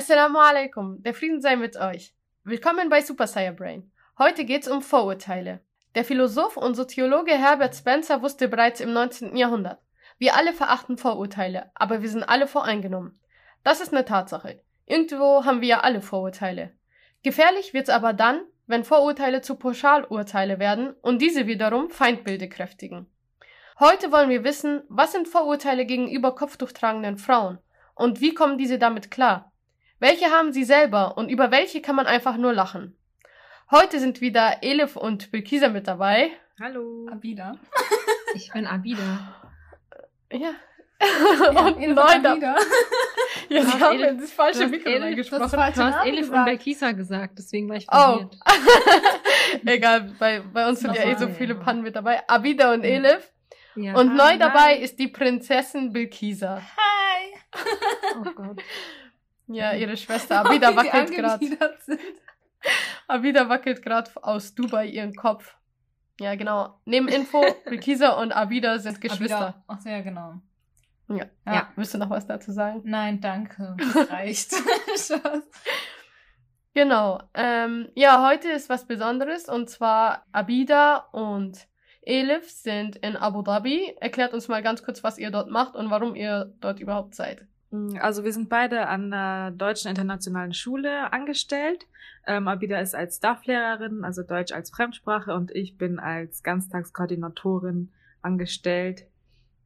Assalamu alaikum, der Frieden sei mit euch. Willkommen bei Super Saiyan Brain. Heute geht's um Vorurteile. Der Philosoph und Soziologe Herbert Spencer wusste bereits im 19. Jahrhundert. Wir alle verachten Vorurteile, aber wir sind alle voreingenommen. Das ist eine Tatsache. Irgendwo haben wir ja alle Vorurteile. Gefährlich wird's aber dann, wenn Vorurteile zu Pauschalurteile werden und diese wiederum Feindbilde kräftigen. Heute wollen wir wissen, was sind Vorurteile gegenüber kopftuchtragenden Frauen und wie kommen diese damit klar? Welche haben sie selber und über welche kann man einfach nur lachen? Heute sind wieder Elif und Bilkisa mit dabei. Hallo. Abida. Ich bin Abida. Ja. Ja, und Elif neu da. Abida. Ja, sie haben Elif- in das falsche du hast Mikro Elif- reingesprochen. das falsche Du hast Elif und. Belkisa gesagt, deswegen war ich Oh. verwirrt. Egal, bei, bei uns sind ja eh so viele Pannen mit dabei. Abida und Elif. Ja. Und neu Hi. dabei ist die Prinzessin Bilkisa. Hi. Oh Gott. Ja, ihre Schwester Abida wackelt gerade. Abida wackelt gerade aus Dubai ihren Kopf. Ja, genau. Neben Info, Bilkisa und Abida sind Geschwister. Abida. Ach so, ja, genau. Ja. Ja. ja. Willst du noch was dazu sagen? Nein, danke. Das reicht. Genau. Ähm, ja, heute ist was Besonderes und zwar Abida und Elif sind in Abu Dhabi. Erklärt uns mal ganz kurz, was ihr dort macht und warum ihr dort überhaupt seid. Also wir sind beide an der Deutschen Internationalen Schule angestellt. Ähm, Abida ist als Stafflehrerin, also Deutsch als Fremdsprache und ich bin als Ganztagskoordinatorin angestellt.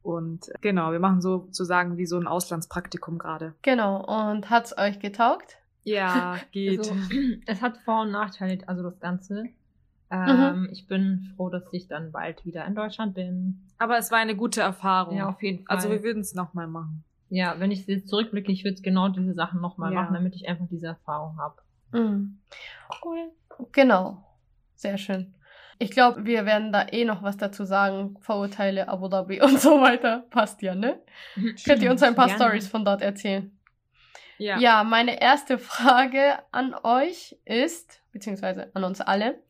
Und genau, wir machen sozusagen wie so ein Auslandspraktikum gerade. Genau. Und hat's euch getaugt? Ja, geht. Also, es hat Vor- und Nachteile, also das Ganze. Ähm, Ich bin froh, dass ich dann bald wieder in Deutschland bin. Aber es war eine gute Erfahrung. Ja, auf jeden Fall. also wir würden es nochmal machen. Ja, wenn ich jetzt zurückblicke, ich würde genau diese Sachen nochmal Ja. machen, damit ich einfach diese Erfahrung habe. Mhm. Cool. Genau. Sehr schön. Ich glaube, wir werden da eh noch was dazu sagen. Vorurteile, Abu Dhabi und so weiter. Passt ja, ne? Könnt ihr uns ein paar. Stories von dort erzählen? Ja. Ja, meine erste Frage an euch ist, beziehungsweise an uns alle,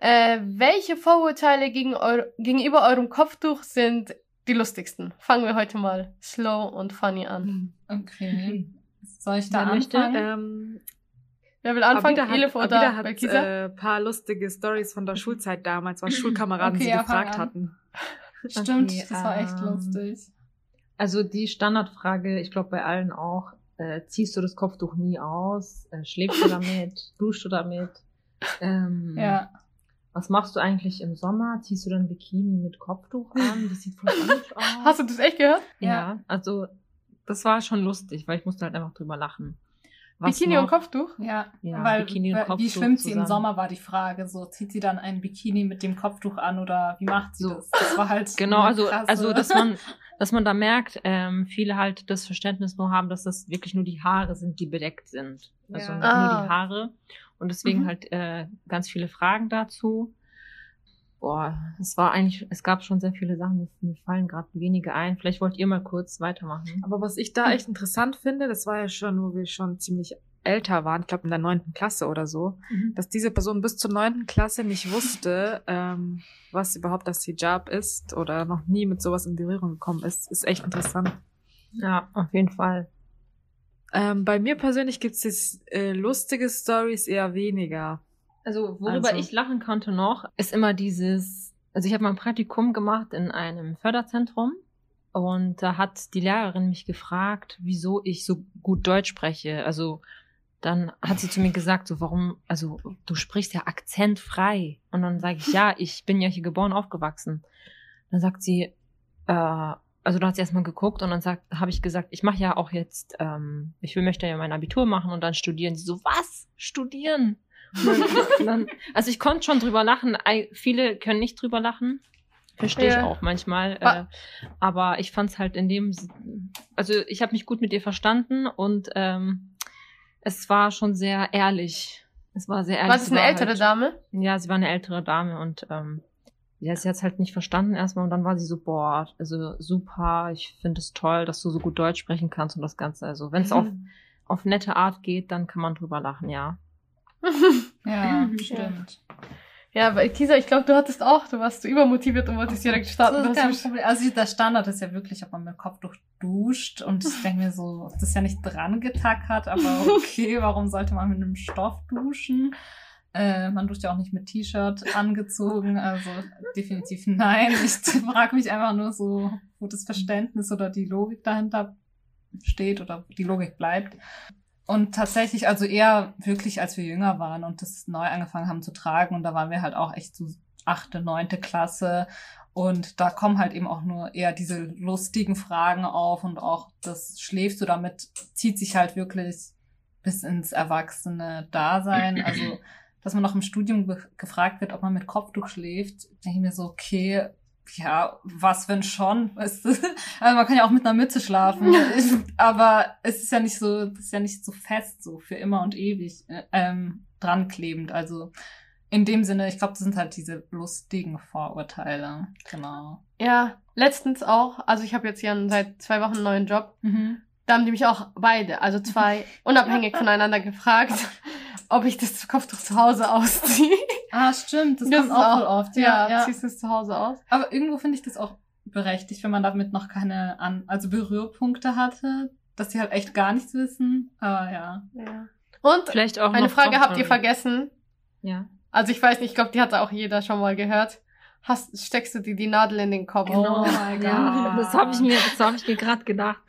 äh, welche Vorurteile gegen eu gegenüber eurem Kopftuch sind die lustigsten? Fangen wir heute mal slow und funny an. Okay. Soll ich da Wer möchte? anfangen? Ähm, Wer will anfangen? Abida Elif hat, oder Abida hat Belkisa? äh, paar lustige Stories von der Schulzeit damals, was Schulkameraden Okay, sie ja, gefragt an. hatten. Stimmt, Okay, das war echt ähm, lustig. Also die Standardfrage, ich glaube bei allen auch, äh, ziehst du das Kopftuch nie aus? Äh, schläfst du damit? Duschst du damit? Ähm, Ja. Was machst du eigentlich im Sommer? Ziehst du dann Bikini mit Kopftuch an? Das sieht voll komisch aus. Hast du das echt gehört? ja, Ja. also das war schon lustig, weil ich musste halt einfach drüber lachen. Was Bikini noch? und Kopftuch? Ja, Ja, weil, Bikini und weil wie Kopftuch schwimmt sie im. Sommer, war die Frage. So, zieht sie dann ein Bikini mit dem Kopftuch an oder wie macht sie So. das? Das war halt Genau, also, also dass man, dass man da merkt, ähm, viele halt das Verständnis nur haben, dass das wirklich nur die Haare sind, die bedeckt sind. Also Ja. nur Ah. die Haare. Und deswegen Mhm. halt äh, ganz viele Fragen dazu. Boah, es war eigentlich, es gab schon sehr viele Sachen, mir- fallen gerade wenige ein. Vielleicht wollt ihr mal kurz weitermachen. Aber was ich da echt interessant finde, das war ja schon, wo wir schon ziemlich älter waren, ich glaube in der neunten Klasse oder so, dass diese Person bis zur neunten Klasse nicht wusste, ähm, was überhaupt das Hijab ist oder noch nie mit sowas in Berührung gekommen ist, ist echt interessant. Ja, auf jeden Fall. Ähm, bei mir persönlich gibt es äh, lustige Stories eher weniger. Also, worüber Also- ich lachen konnte noch, ist immer dieses, also ich habe mal ein Praktikum gemacht in einem Förderzentrum und da hat die Lehrerin mich gefragt, wieso ich so gut Deutsch spreche. Also dann hat sie zu mir gesagt, so warum, also du sprichst ja akzentfrei. Und dann sage ich, ja, ich bin ja hier geboren, aufgewachsen. Dann sagt sie, äh, also da hat sie erstmal geguckt und dann habe ich gesagt, ich mache ja auch jetzt, ähm, ich will möchte ja mein Abitur machen und dann studieren. Sie so, was? Studieren? Dann, also ich konnte schon drüber lachen. Viele können nicht drüber lachen. Verstehe Ja. ich auch manchmal. Äh, Wa- aber ich fand es halt in dem, also ich habe mich gut mit ihr verstanden und ähm, es war schon sehr ehrlich. Es war sehr ehrlich. War Sie eine ältere halt, Dame? Ja, sie war eine ältere Dame und ähm, ja, sie hat es halt nicht verstanden erstmal und dann war sie so, boah, also super, ich finde es toll, dass du so gut Deutsch sprechen kannst und das Ganze. Also wenn es auf, auf nette Art geht, dann kann man drüber lachen, ja. Ja, stimmt. Ja, aber Kisa, ich glaube, du hattest auch, du warst so übermotiviert und wolltest direkt starten. Das ist Das kein ist- Problem. Also der Standard ist ja wirklich, ob man mit Kopftuch duscht. Und ich denke mir so, das ist ja nicht dran getackert, aber okay, warum sollte man mit einem Stoff duschen? Äh, man duscht ja auch nicht mit T-Shirt angezogen, also definitiv nein. Ich frage mich einfach nur so, wo das Verständnis oder die Logik dahinter steht oder die Logik bleibt. Und tatsächlich, also eher wirklich, als wir jünger waren und das neu angefangen haben zu tragen. Und da waren wir halt auch echt so achte, neunte Klasse. Und da kommen halt eben auch nur eher diese lustigen Fragen auf und auch das schläfst du damit, zieht sich halt wirklich bis ins erwachsene Dasein. Also, dass man noch im Studium gefragt wird, ob man mit Kopftuch schläft, denke ich mir so, okay, ja, was wenn schon? Weißt du? Also man kann ja auch mit einer Mütze schlafen, aber es ist ja nicht so, das ist ja nicht so fest, so für immer und ewig äh, ähm, dran klebend. Also in dem Sinne, ich glaube, das sind halt diese lustigen Vorurteile. Genau. Ja, letztens auch, also ich habe jetzt hier seit zwei Wochen einen neuen Job. Mhm. Da haben die mich auch beide, also zwei, unabhängig voneinander gefragt, ob ich das Kopftuch zu Hause ausziehe. Ah, stimmt, das, Das kommt auch auch- voll oft. Ja, Ja, ja. ziehst du es zu Hause aus? Aber irgendwo finde ich das auch berechtigt, wenn man damit noch keine an also Berührpunkte hatte, dass die halt echt gar nichts wissen. Aber ja. Ja. Und Vielleicht auch eine Frage habt ihr vergessen. Ja. Also ich weiß nicht, ich glaube, die hat auch jeder schon mal gehört. Hast, steckst du dir die Nadel in den Kopf? Oh mein Ja, das habe ich mir, das habe ich mir gerade gedacht.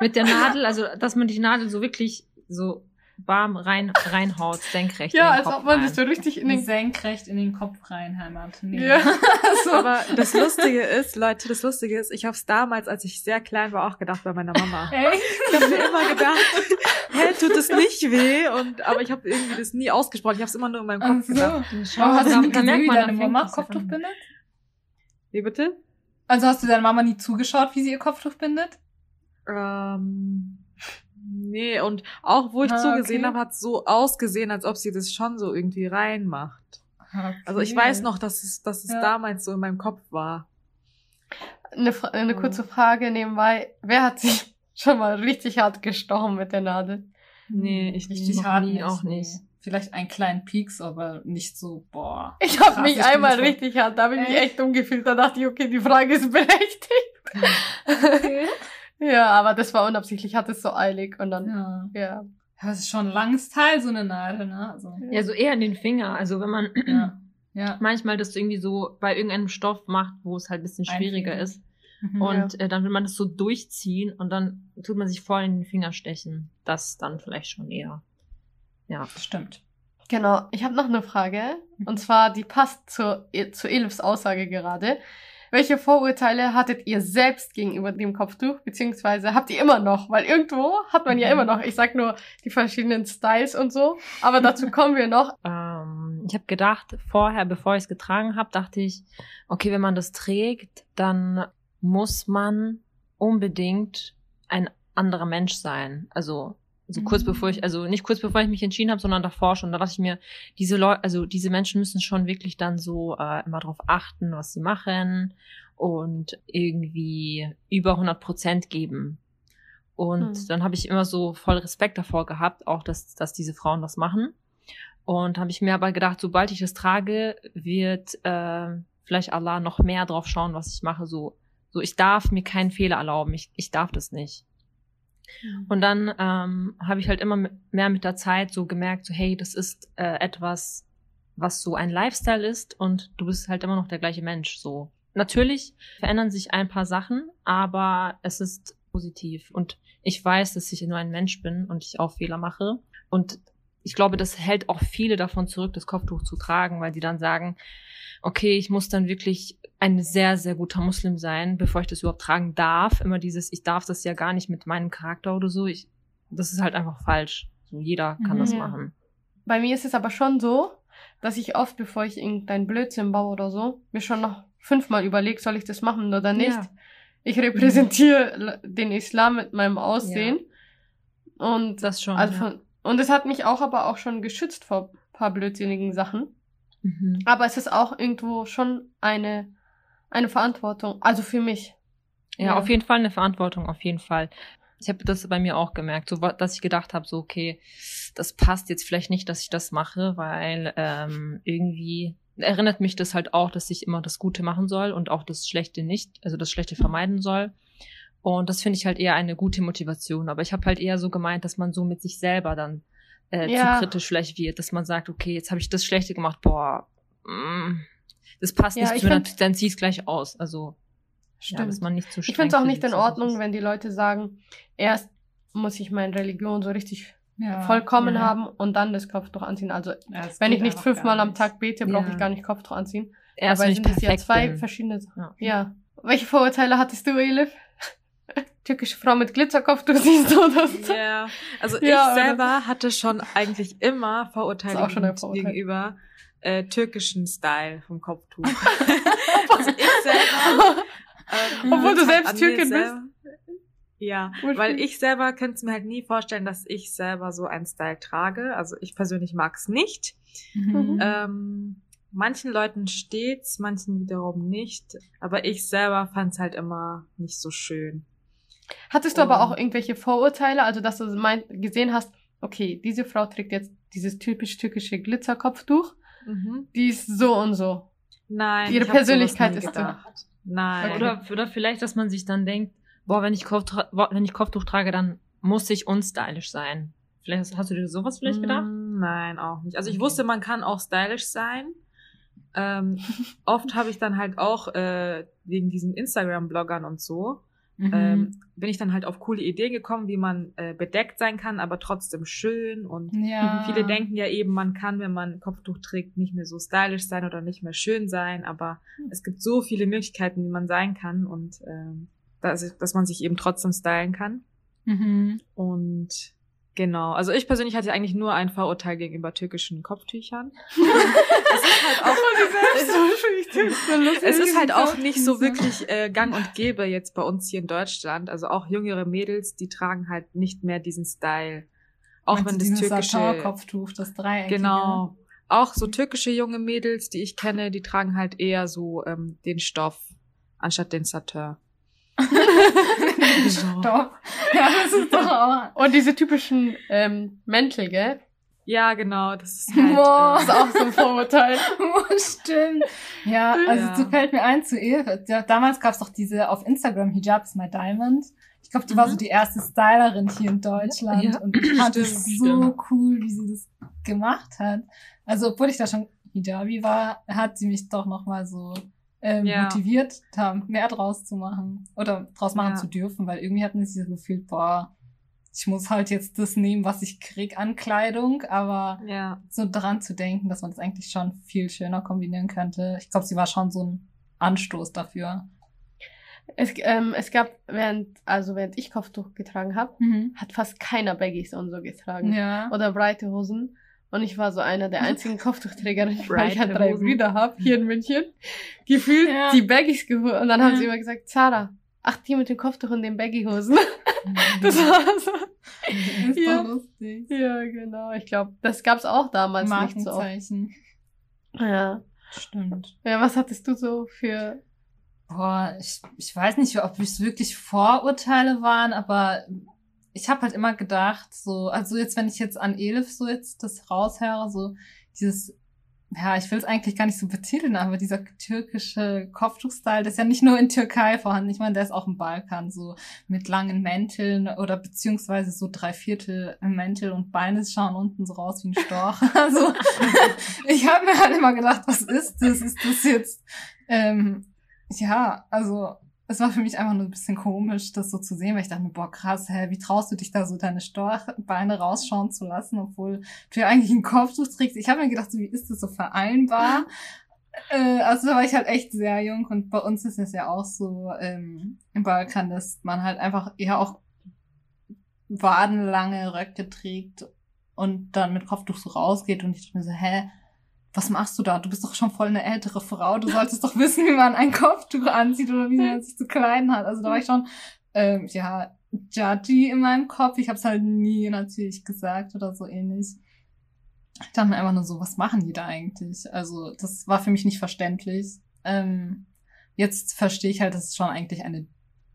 Mit der Nadel, also dass man die Nadel so wirklich so warm rein reinhaut, senkrecht. Ja, in den als Kopf ob man rein. das so richtig in den... senkrecht in den Kopf reinhämmert. Nee. Ja. so. Aber das Lustige ist, Leute, das Lustige ist, ich habe es damals, als ich sehr klein war, auch gedacht bei meiner Mama. Ey. Ich habe mir immer gedacht, hä, tut es nicht weh? Und aber ich habe irgendwie das nie ausgesprochen. Ich habe es immer nur in meinem Kopf so. gedacht. Schau, Aber hast du nie gesehen, merkt wie man, deine Mama Kopftuch bindet? Wie bitte? Also hast du deiner Mama nie zugeschaut, wie sie ihr Kopftuch bindet? Ähm, nee, und auch wo ich Ah, zugesehen okay. habe, hat es so ausgesehen, als ob sie das schon so irgendwie reinmacht. Also ich weiß noch, dass es, dass es Ja. damals so in meinem Kopf war. Eine, eine kurze Frage nebenbei. Wer hat sich schon mal richtig hart gestochen mit der Nadel? Nee, ich richtig hart nie, nicht, auch nee. nicht. Vielleicht einen kleinen Pieks, aber nicht so, boah. Ich habe mich ich bin einmal richtig hart, da habe ich mich Echt? echt umgefühlt. Da dachte ich, okay, die Frage ist berechtigt. ja, aber das war unabsichtlich, hatte es so eilig und dann, Ja. ja. Ja, das ist schon ein langes Teil, so eine Nadel, ne? Also, Ja, so eher in den Finger. Also wenn man ja. Ja. manchmal das irgendwie so bei irgendeinem Stoff macht, wo es halt ein bisschen schwieriger Einfügen. ist. Mhm. Und äh, dann will man das so durchziehen und dann tut man sich voll in den Finger stechen. Das dann vielleicht schon eher. Ja. Stimmt. Genau, ich habe noch eine Frage. Mhm. Und zwar, die passt zur, zu Elifs Aussage gerade. Welche Vorurteile hattet ihr selbst gegenüber dem Kopftuch? Beziehungsweise habt ihr immer noch? Weil irgendwo hat man ja Mhm. immer noch, ich sag nur die verschiedenen Styles und so. Aber dazu kommen wir noch. Ähm, ich habe gedacht, vorher, bevor ich es getragen habe, dachte ich, okay, wenn man das trägt, dann muss man unbedingt ein anderer Mensch sein. Also so kurz Mhm. bevor ich, also nicht kurz bevor ich mich entschieden habe, sondern davor schon. Da dachte ich mir, diese Leute, also diese Menschen müssen schon wirklich dann so äh, immer darauf achten, was sie machen und irgendwie über 100 Prozent geben. Und Hm. dann habe ich immer so voll Respekt davor gehabt, auch dass, dass diese Frauen das machen. Und habe ich mir aber gedacht, sobald ich es trage, wird äh, vielleicht Allah noch mehr drauf schauen, was ich mache. So, so ich darf mir keinen Fehler erlauben. Ich, ich darf das nicht. Und dann ähm, habe ich halt immer mehr mit der Zeit so gemerkt, so hey, das ist äh, etwas, was so ein Lifestyle ist und du bist halt immer noch der gleiche Mensch. So. Natürlich verändern sich ein paar Sachen, aber es ist positiv. Und ich weiß, dass ich nur ein Mensch bin und ich auch Fehler mache. Und ich glaube, das hält auch viele davon zurück, das Kopftuch zu tragen, weil die dann sagen, okay, ich muss dann wirklich ein sehr, sehr guter Muslim sein, bevor ich das überhaupt tragen darf. Immer dieses, ich darf das ja gar nicht mit meinem Charakter oder so. Ich, das ist halt einfach falsch. So, jeder kann Mhm. das Ja. machen. Bei mir ist es aber schon so, dass ich oft, bevor ich irgendeinen Blödsinn baue oder so, mir schon noch fünfmal überlege, soll ich das machen oder nicht. Ja. Ich repräsentiere den Islam mit meinem Aussehen. Und Das schon. Also ja. Und es hat mich auch aber auch schon geschützt vor ein paar blödsinnigen Sachen. Mhm. Aber es ist auch irgendwo schon eine, eine Verantwortung. Also für mich. Ja, Ja. auf jeden Fall eine Verantwortung, auf jeden Fall. Ich habe das bei mir auch gemerkt, so dass ich gedacht habe, so okay, das passt jetzt vielleicht nicht, dass ich das mache, weil ähm, irgendwie erinnert mich das halt auch, dass ich immer das Gute machen soll und auch das Schlechte nicht, also das Schlechte vermeiden soll. Und das finde ich halt eher eine gute Motivation. Aber ich habe halt eher so gemeint, dass man so mit sich selber dann äh, Ja. zu kritisch vielleicht wird, dass man sagt, okay, jetzt habe ich das Schlechte gemacht, boah, mm, das passt Ja, nicht ich zu mir, find- dann, dann zieh es gleich aus. Also, ja, dass Stimmt. man nicht zu Ich finde es auch nicht in selber Ordnung, ist. wenn die Leute sagen, erst muss ich meine Religion so richtig Ja. vollkommen ja. haben und dann das Kopftuch anziehen. Also wenn ich nicht fünfmal am. Tag bete, brauche Ja. ich gar nicht Kopftuch anziehen. Erst Aber sind es ja zwei bin. verschiedene Sachen. Ja. Ja. Welche Vorurteile hattest du, Elif? Türkische Frau mit Glitzerkopftuch siehst du das? Ja, also Ja, ich oder? selber hatte schon eigentlich immer Vorurteile gegenüber äh, türkischen Style vom Kopftuch. also ich selber. Ähm, Obwohl du selbst Türkin bist? Ja, weil ich selber könnte es mir halt nie vorstellen, dass ich selber so einen Style trage. Also ich persönlich mag es nicht. Mhm. Ähm, manchen Leuten steht's, manchen wiederum nicht. Aber ich selber fand es halt immer nicht so schön. Hattest du aber auch irgendwelche Vorurteile, also dass du mein, gesehen hast, okay, diese Frau trägt jetzt dieses typisch türkische Glitzerkopftuch, Mhm. die ist so und so. Nein. Ihre ich hab sowas Persönlichkeit ist so. gedacht. Nein. Oder, oder vielleicht, dass man sich dann denkt, boah, wenn ich, Kopftuch, wenn ich Kopftuch trage, dann muss ich unstylisch sein. Vielleicht hast, hast du dir sowas vielleicht gedacht? Mm, Nein, auch nicht. Also ich wusste, man kann auch stylisch sein. Ähm, oft habe ich dann halt auch äh, wegen diesen Instagram-Bloggern und so, Mhm. ähm, bin ich dann halt auf coole Ideen gekommen, wie man äh, bedeckt sein kann, aber trotzdem schön. Und ja. viele denken ja eben, man kann, wenn man Kopftuch trägt, nicht mehr so stylisch sein oder nicht mehr schön sein. Aber es gibt so viele Möglichkeiten, wie man sein kann und ähm, dass, dass man sich eben trotzdem stylen kann. Mhm. Und genau, also ich persönlich hatte eigentlich nur ein Vorurteil gegenüber türkischen Kopftüchern. es ist halt auch, es ist halt auch nicht so wirklich äh, gang und gäbe jetzt bei uns hier in Deutschland. Also auch jüngere Mädels, die tragen halt nicht mehr diesen Style. Auch wenn das türkische, Kopftuch, das Dreieck. genau, auch so türkische junge Mädels, die ich kenne, die tragen halt eher so ähm, den Stoff anstatt den Satin. So. Stopp. Ja, das ist doch auch. Und diese typischen ähm, Mäntel, gell? Ja, genau, das ist halt. Boah. Das ist auch so ein Vorurteil. Oh, stimmt. Ja, also Ja. so fällt mir ein zu Eve. Ja, damals gab's doch diese auf Instagram Hijab is my diamond. Ich glaube, die war Mhm. so die erste Stylerin hier in Deutschland Ja, und ich fand es so stimmt. cool, wie sie das gemacht hat. Also obwohl ich da schon Hijabi war, hat sie mich doch noch mal so ähm, Ja. motiviert, da mehr draus zu machen oder draus machen Ja. zu dürfen, weil irgendwie hat man sich so gefühlt, boah, ich muss halt jetzt das nehmen, was ich krieg an Kleidung, aber ja. so dran zu denken, dass man das eigentlich schon viel schöner kombinieren könnte. Ich glaube, sie war schon so ein Anstoß dafür. Es, ähm, es gab, während, also während ich Kopftuch getragen habe, hat fast keiner Baggies und so getragen. Ja. Oder breite Hosen. Und ich war so einer der einzigen Kopftuchträgerinnen, weil ich halt drei Hosen. Brüder habe hier in München. Gefühlt Ja. die Baggies geholt. Und dann haben Ja. sie immer gesagt, Zara, ach, die mit dem Kopftuch und den Baggy-Hosen. Das war so. ist Ja. lustig. Ja, genau. Ich glaube, das gab's auch damals nicht so oft. Ja. Stimmt. ja, was hattest du so für... Boah, ich, ich weiß nicht, ob es wirklich Vorurteile waren, aber ich habe halt immer gedacht, so, also jetzt, wenn ich jetzt an Elif so jetzt das raushöre, so dieses, ja, ich will es eigentlich gar nicht so betiteln, aber dieser türkische Kopftuchstyle, der ist ja nicht nur in Türkei vorhanden, ich meine, der ist auch im Balkan, so mit langen Mänteln oder beziehungsweise so drei Viertel Mäntel und Beine schauen unten so raus wie ein Storch. Also ich habe mir halt immer gedacht, was ist das? Ist das jetzt ähm, ja, also es war für mich einfach nur ein bisschen komisch, das so zu sehen, weil ich dachte mir, boah, krass, hä, wie traust du dich da so deine Storchbeine rausschauen zu lassen, obwohl du ja eigentlich ein Kopftuch trägst. Ich habe mir gedacht, so, wie ist das so vereinbar? äh, also da war ich halt echt sehr jung und bei uns ist es ja auch so ähm, im Balkan, dass man halt einfach eher auch wadenlange Röcke trägt und dann mit Kopftuch so rausgeht und ich dachte mir so, hä, was machst du da? Du bist doch schon voll eine ältere Frau. Du solltest doch wissen, wie man ein Kopftuch anzieht oder wie man sich zu kleiden hat. Also da war ich schon, ähm, ja, judgy in meinem Kopf. Ich habe es halt nie natürlich gesagt oder so ähnlich. Ich dachte mir einfach nur so, was machen die da eigentlich? Also das war für mich nicht verständlich. Ähm, jetzt verstehe ich halt, dass es schon eigentlich eine,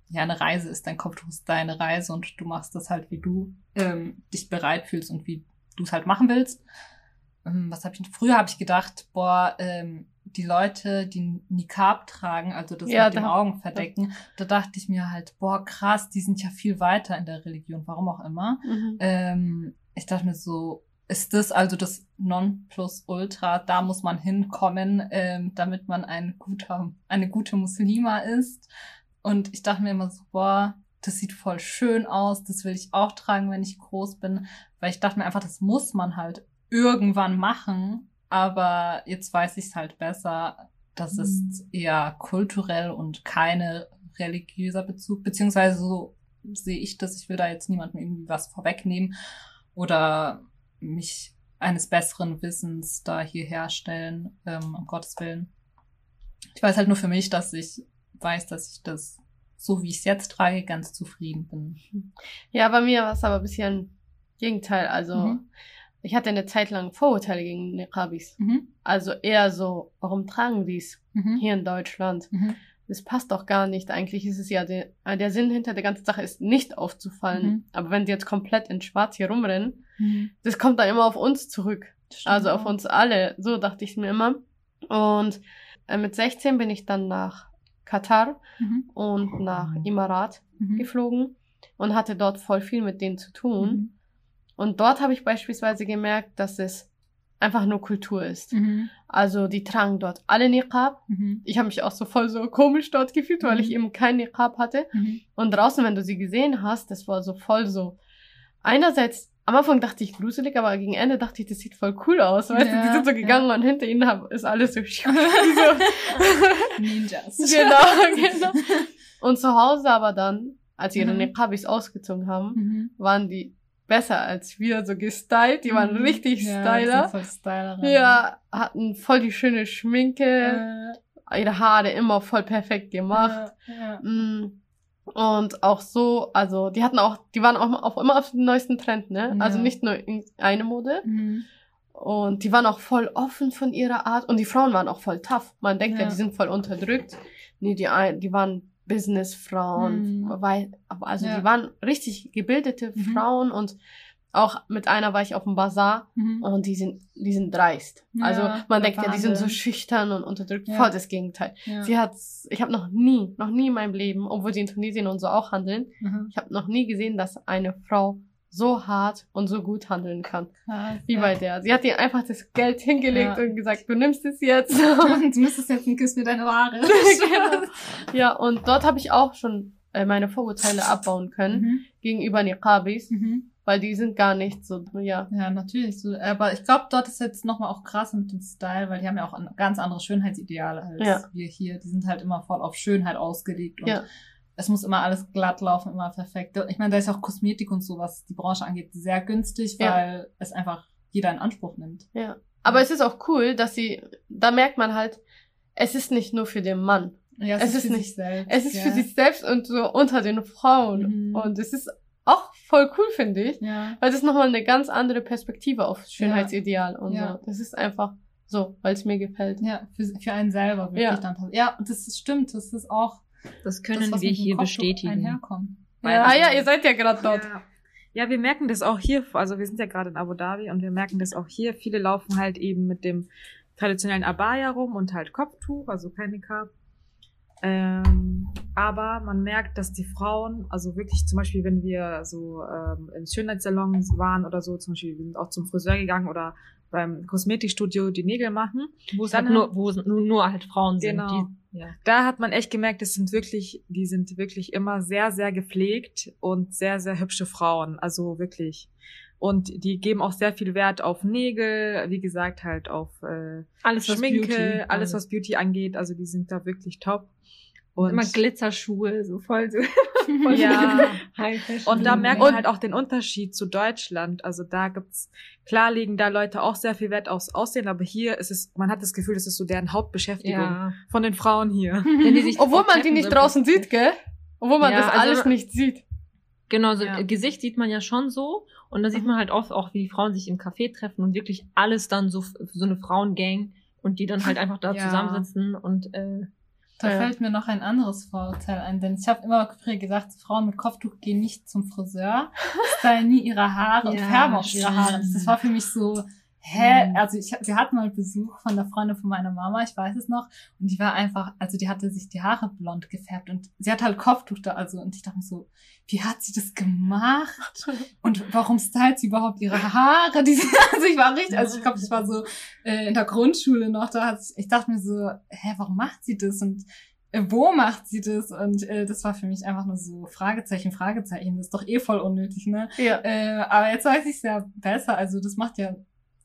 ja, eine Reise ist. Dein Kopftuch ist deine Reise und du machst das halt, wie du ähm, dich bereit fühlst und wie du es halt machen willst. Ähm, was habe ich, früher habe ich gedacht, boah, ähm, die Leute, die Niqab tragen, also das Ja, mit den da- Augen verdecken, da dachte ich mir halt, boah, krass, die sind ja viel weiter in der Religion, warum auch immer. Mhm. Ähm, ich dachte mir so, ist das also das Nonplusultra? Da muss man hinkommen, ähm, damit man ein guter, eine gute Muslima ist. Und ich dachte mir immer so, boah, das sieht voll schön aus, das will ich auch tragen, wenn ich groß bin. Weil ich dachte mir einfach, das muss man halt irgendwann machen. Aber jetzt weiß ich es halt besser. Das ist eher kulturell und keine religiöser Bezug, beziehungsweise so sehe ich das. Ich will da jetzt niemandem irgendwie was vorwegnehmen oder mich eines besseren Wissens da hierher stellen, ähm, um Gottes Willen. Ich weiß halt nur für mich, dass ich weiß, dass ich das, so wie ich es jetzt trage, ganz zufrieden bin. Ja, bei mir war es aber ein bisschen Gegenteil. Also, Mhm. Ich hatte eine Zeit lang Vorurteile gegen Niqabis. Mhm. Also eher so, warum tragen die es Mhm. hier in Deutschland? Mhm. Das passt doch gar nicht. Eigentlich ist es ja der, der Sinn hinter der ganzen Sache ist nicht aufzufallen. Mhm. Aber wenn die jetzt komplett in Schwarz hier rumrennen, Mhm. das kommt dann immer auf uns zurück. Also auf uns alle. So dachte ich mir immer. Und äh, mit 16 bin ich dann nach Katar Mhm. und nach Imarat geflogen und hatte dort voll viel mit denen zu tun. Mhm. Und dort habe ich beispielsweise gemerkt, dass es einfach nur Kultur ist. Mhm. Also die tragen dort alle Niqab. Mhm. Ich habe mich auch so voll so komisch dort gefühlt, weil Mhm. ich eben kein Niqab hatte. Mhm. Und draußen, wenn du sie gesehen hast, das war so voll so. Einerseits, am Anfang dachte ich gruselig, aber gegen Ende dachte ich, das sieht voll cool aus. Weißt du, die Ja, sind so ja. gegangen und hinter ihnen hab, ist alles so. so. Ninjas. genau, genau. Und zu Hause aber dann, als ihre Mhm. Niqabis ausgezogen haben, Mhm. waren die besser als wir, so gestylt. Die waren Mhm. richtig ja, Styler. Voll Stylerin. Ja, hatten voll die schöne Schminke, Äh, ihre Haare immer voll perfekt gemacht. Ja, ja. Mm. Und auch so, also die hatten auch, die waren auch auf, immer auf dem neuesten Trend, ne? Also Ja. nicht nur in eine Mode. Mhm. Und die waren auch voll offen von ihrer Art. Und die Frauen waren auch voll tough. Man denkt ja, Ja. die sind voll unterdrückt. Nee, die, die waren Businessfrauen. Mhm. Weil, also Ja. die waren richtig gebildete Mhm. Frauen. Und auch mit einer war ich auf dem Bazar. Mhm. Und die sind, die sind dreist. Ja, also man denkt ja, die sind so schüchtern und unterdrückt. Ja. Voll das Gegenteil. Ja. Sie hat, ich habe noch nie, noch nie in meinem Leben, obwohl sie in Tunesien und so auch handeln, Mhm. ich habe noch nie gesehen, dass eine Frau so hart und so gut handeln kann. Krass, Wie bei der. Sie hat ihr einfach das Geld hingelegt Ja. und gesagt, du nimmst es jetzt. Du müsstest jetzt einen Kuss mir deine Ware. Genau. ja, und dort habe ich auch schon äh, meine Vorurteile abbauen können Mhm. gegenüber Niqabis, Mhm. weil die sind gar nicht so, ja. Ja, natürlich. So, aber ich glaube, dort ist jetzt nochmal auch krass mit dem Style, weil die haben ja auch ganz andere Schönheitsideale als Ja. wir hier. Die sind halt immer voll auf Schönheit ausgelegt und Ja. Es muss immer alles glatt laufen, immer perfekt. Ich meine, da ist auch Kosmetik und so, was die Branche angeht, sehr günstig, Ja. weil es einfach jeder in Anspruch nimmt. Ja. Aber es ist auch cool, dass sie, da merkt man halt, es ist nicht nur für den Mann. Ja, Es ist für nicht- sich selbst. Es ist ja. für sich selbst und so unter den Frauen. Mhm. Und es ist auch voll cool, finde ich. Ja. Weil das ist nochmal eine ganz andere Perspektive auf Schönheitsideal und Ja. so. Das ist einfach so, weil es mir gefällt. Ja, für, für einen selber wirklich Ja. dann. Ja, und das ist, stimmt. Das ist auch Das können das, wir hier bestätigen. Ja. Ah ja, ihr seid ja gerade dort. Ja. ja, wir merken das auch hier, also wir sind ja gerade in Abu Dhabi und wir merken das auch hier. Viele laufen halt eben mit dem traditionellen Abaya rum und halt Kopftuch, also kein Niqab. Ähm, aber man merkt, dass die Frauen, also wirklich zum Beispiel, wenn wir so ähm, in Schönheitssalons waren oder so, zum Beispiel, wir sind auch zum Friseur gegangen oder beim Kosmetikstudio die Nägel machen, Wo es halt nur, wo es nur, nur halt Frauen sind. Genau. Die, ja. da hat man echt gemerkt, das sind wirklich, die sind wirklich immer sehr, sehr gepflegt und sehr, sehr hübsche Frauen. Also wirklich. Und die geben auch sehr viel Wert auf Nägel, wie gesagt, halt auf äh, Alles was Schminke, Beauty, alles was Beauty angeht. Also die sind da wirklich top. Und immer Glitzerschuhe, so voll so. voll Ja. Und da merkt Und- man halt auch den Unterschied zu Deutschland. Also da gibt's, klar legen da Leute auch sehr viel Wert aufs Aussehen, aber hier ist es, man hat das Gefühl, das ist so deren Hauptbeschäftigung ja. von den Frauen hier. Die Obwohl man die nicht draußen sieht, gell? Obwohl man Ja, das also- alles nicht sieht. Genau, so Ja. Gesicht sieht man ja schon so. Und da sieht Mhm. man halt oft auch, wie Frauen sich im Café treffen und wirklich alles dann so, so eine Frauengang und die dann halt einfach da Ja. zusammensitzen und äh, Da Ja. fällt mir noch ein anderes Vorurteil ein, denn ich habe immer früher gesagt, Frauen mit Kopftuch gehen nicht zum Friseur, stylen nie ihre Haare und Ja, färben auch ihre Haare. Das war für mich so, hä, Mhm. also ich, sie hatten mal Besuch von der Freundin von meiner Mama, ich weiß es noch, und die war einfach, also die hatte sich die Haare blond gefärbt und sie hat halt Kopftuch da, also, und ich dachte mir so, wie hat sie das gemacht? Und warum stylt sie überhaupt ihre Haare? Die, also ich war richtig, also ich glaube, ich war so äh, in der Grundschule noch, da hat ich dachte mir so, hä, warum macht sie das? Und äh, wo macht sie das? Und äh, das war für mich einfach nur so Fragezeichen, Fragezeichen. Das ist doch eh voll unnötig, ne? Ja. Äh, aber jetzt weiß ich es ja besser. Also das macht ja,